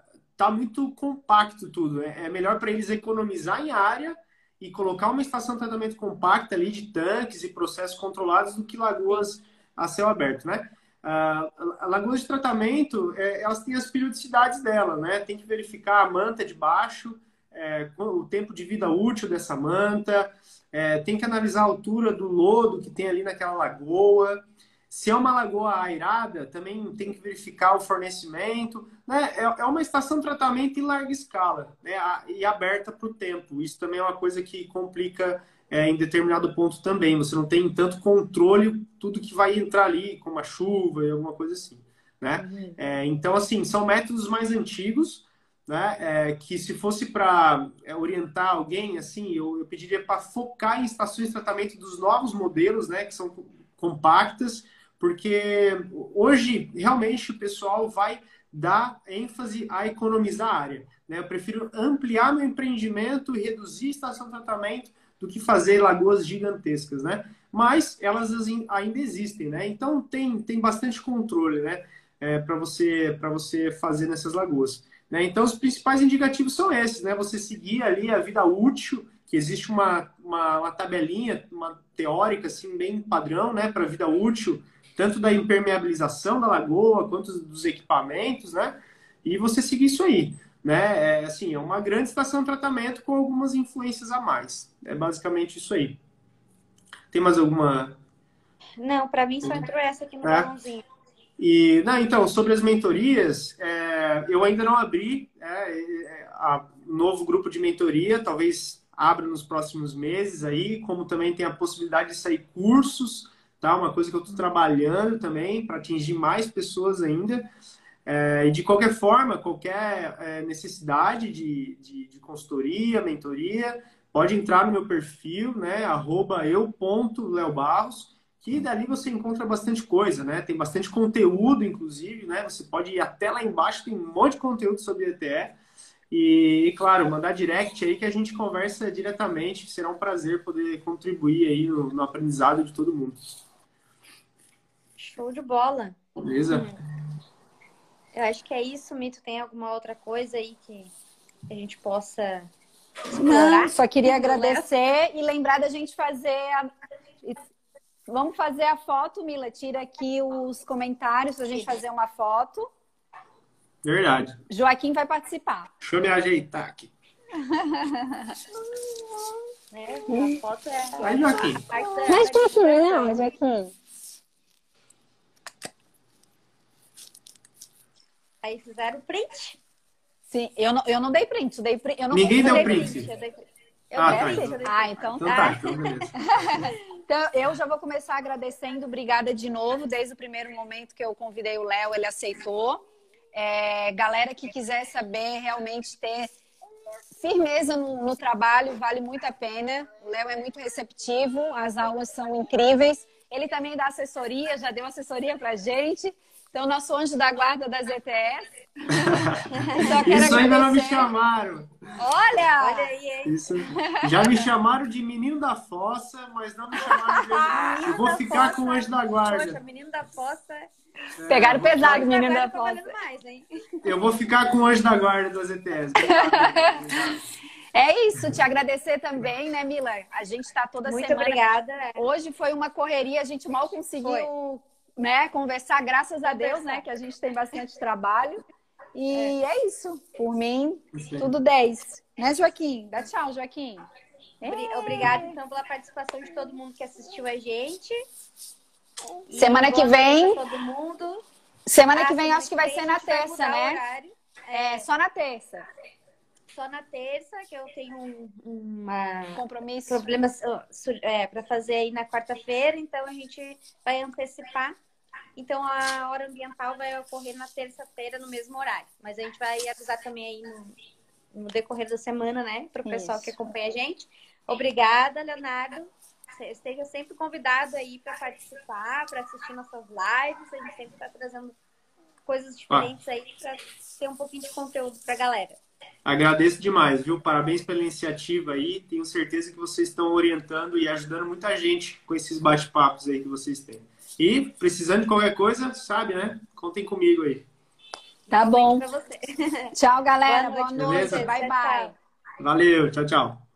muito compacto tudo. É, é melhor para eles economizar em área e colocar uma estação de tratamento compacta ali de tanques e processos controlados do que lagoas a céu aberto, né? Uh, lagoas de tratamento, é, elas têm as periodicidades dela, né? Tem que verificar a manta de baixo, é, o tempo de vida útil dessa manta, é, tem que analisar a altura do lodo que tem ali naquela lagoa. Se é uma lagoa airada, também tem que verificar o fornecimento. Né? É, é uma estação de tratamento em larga escala né? e aberta para o tempo. Isso também é uma coisa que complica é, em determinado ponto também. Você não tem tanto controle tudo que vai entrar ali, como a chuva e alguma coisa assim. Né? Uhum. É, então, assim, são métodos mais antigos, né? É, que se fosse para é, orientar alguém, assim, eu, eu pediria para focar em estações de tratamento dos novos modelos, né? Que são compactas, porque hoje realmente o pessoal vai dar ênfase a economizar a área. Né? Eu prefiro ampliar meu empreendimento e reduzir a estação de tratamento do que fazer lagoas gigantescas, né? Mas elas ainda existem, né? Então tem, tem bastante controle, né? É, para você para você fazer nessas lagoas. Né? Então os principais indicativos são esses, né? Você seguir ali a vida útil, que existe uma, uma, uma tabelinha, uma teórica assim bem padrão, né? Para vida útil, tanto da impermeabilização da lagoa quanto dos equipamentos, né? E você seguir isso aí né? É, assim, é uma grande estação de tratamento com algumas influências a mais. É basicamente isso aí. Tem mais alguma? Não, para mim só entrou essa aqui no é. balãozinho. E, não, então, sobre as mentorias, é, eu ainda não abri é, é a novo grupo de mentoria, talvez abra nos próximos meses aí, como também tem a possibilidade de sair cursos, tá? Uma coisa que eu estou trabalhando também para atingir mais pessoas ainda. É, e de qualquer forma, qualquer é, necessidade de, de, de, consultoria, mentoria, pode entrar no meu perfil, né? Arroba eu.leobarros, que dali você encontra bastante coisa, né? Tem bastante conteúdo, inclusive, né? Você pode ir até lá embaixo, tem um monte de conteúdo sobre ETE. E, claro, mandar direct aí que a gente conversa diretamente. Será um prazer poder contribuir aí no, no aprendizado de todo mundo. Show de bola. Beleza? Hum. Eu acho que é isso, Mito. Tem alguma outra coisa aí que a gente possa explorar? Não, só queria agradecer e lembrar da gente fazer a... Vamos fazer a foto, Mila. Tira aqui os comentários para a gente fazer uma foto. Verdade. Joaquim vai participar. Deixa eu me ajeitar aqui. é, a foto é. Vai, Joaquim. Mais pra cima, não, Joaquim. Aí fizeram print. Sim, eu não, eu não dei print. Dei, eu não Ninguém deu print. print. Eu dei, eu ah, tá, então. ah, então, então tá. Então, então, eu já vou começar agradecendo. Obrigada de novo. Desde o primeiro momento que eu convidei o Léo, ele aceitou. É, galera que quiser saber, realmente ter firmeza no, no trabalho, vale muito a pena. O Léo é muito receptivo, as aulas são incríveis. Ele também dá assessoria, já deu assessoria pra gente. Então, nosso anjo da guarda das ETS. Isso ainda não me chamaram. Olha! Olha aí, hein? Isso. Já me chamaram de menino da fossa, mas não me chamaram de. Ah, eu vou ficar fossa. com o anjo da guarda. Poxa, menino da fossa. É, Pegaram pesado, menino da fossa. Mais, hein? Eu vou ficar com o anjo da guarda das ETS. É isso, te agradecer também, né, Mila? A gente está toda Muito semana. Muito obrigada. Hoje foi uma correria, a gente mal conseguiu foi né, conversar, graças a Deus, né, que a gente tem bastante trabalho. E é, é isso. Por mim, tudo 10. Né, Joaquim? Dá tchau, Joaquim. É. Obrigada, então, pela participação de todo mundo que assistiu a gente. E semana que vem. Todo mundo. Semana ah, que vem, acho que vai ser na terça, né? É, é, só na terça. Só na terça, que eu tenho um, uma compromisso. Problemas é, para fazer aí na quarta-feira, então a gente vai antecipar então a hora ambiental vai ocorrer na terça-feira no mesmo horário. Mas a gente vai avisar também aí no, no decorrer da semana, né? Para o pessoal que acompanha a gente. Obrigada, Leonardo. Esteja sempre convidado aí para participar, para assistir nossas lives. A gente sempre está trazendo coisas diferentes ah. aí para ter um pouquinho de conteúdo para a galera. Agradeço demais, viu? Parabéns pela iniciativa aí. Tenho certeza que vocês estão orientando e ajudando muita gente com esses bate-papos aí que vocês têm. E precisando de qualquer coisa, sabe, né? Contem comigo aí. Tá bom. Pra você. Tchau, galera. Boa Boa noite, noite. beleza? Bye, bye. Valeu, tchau, tchau.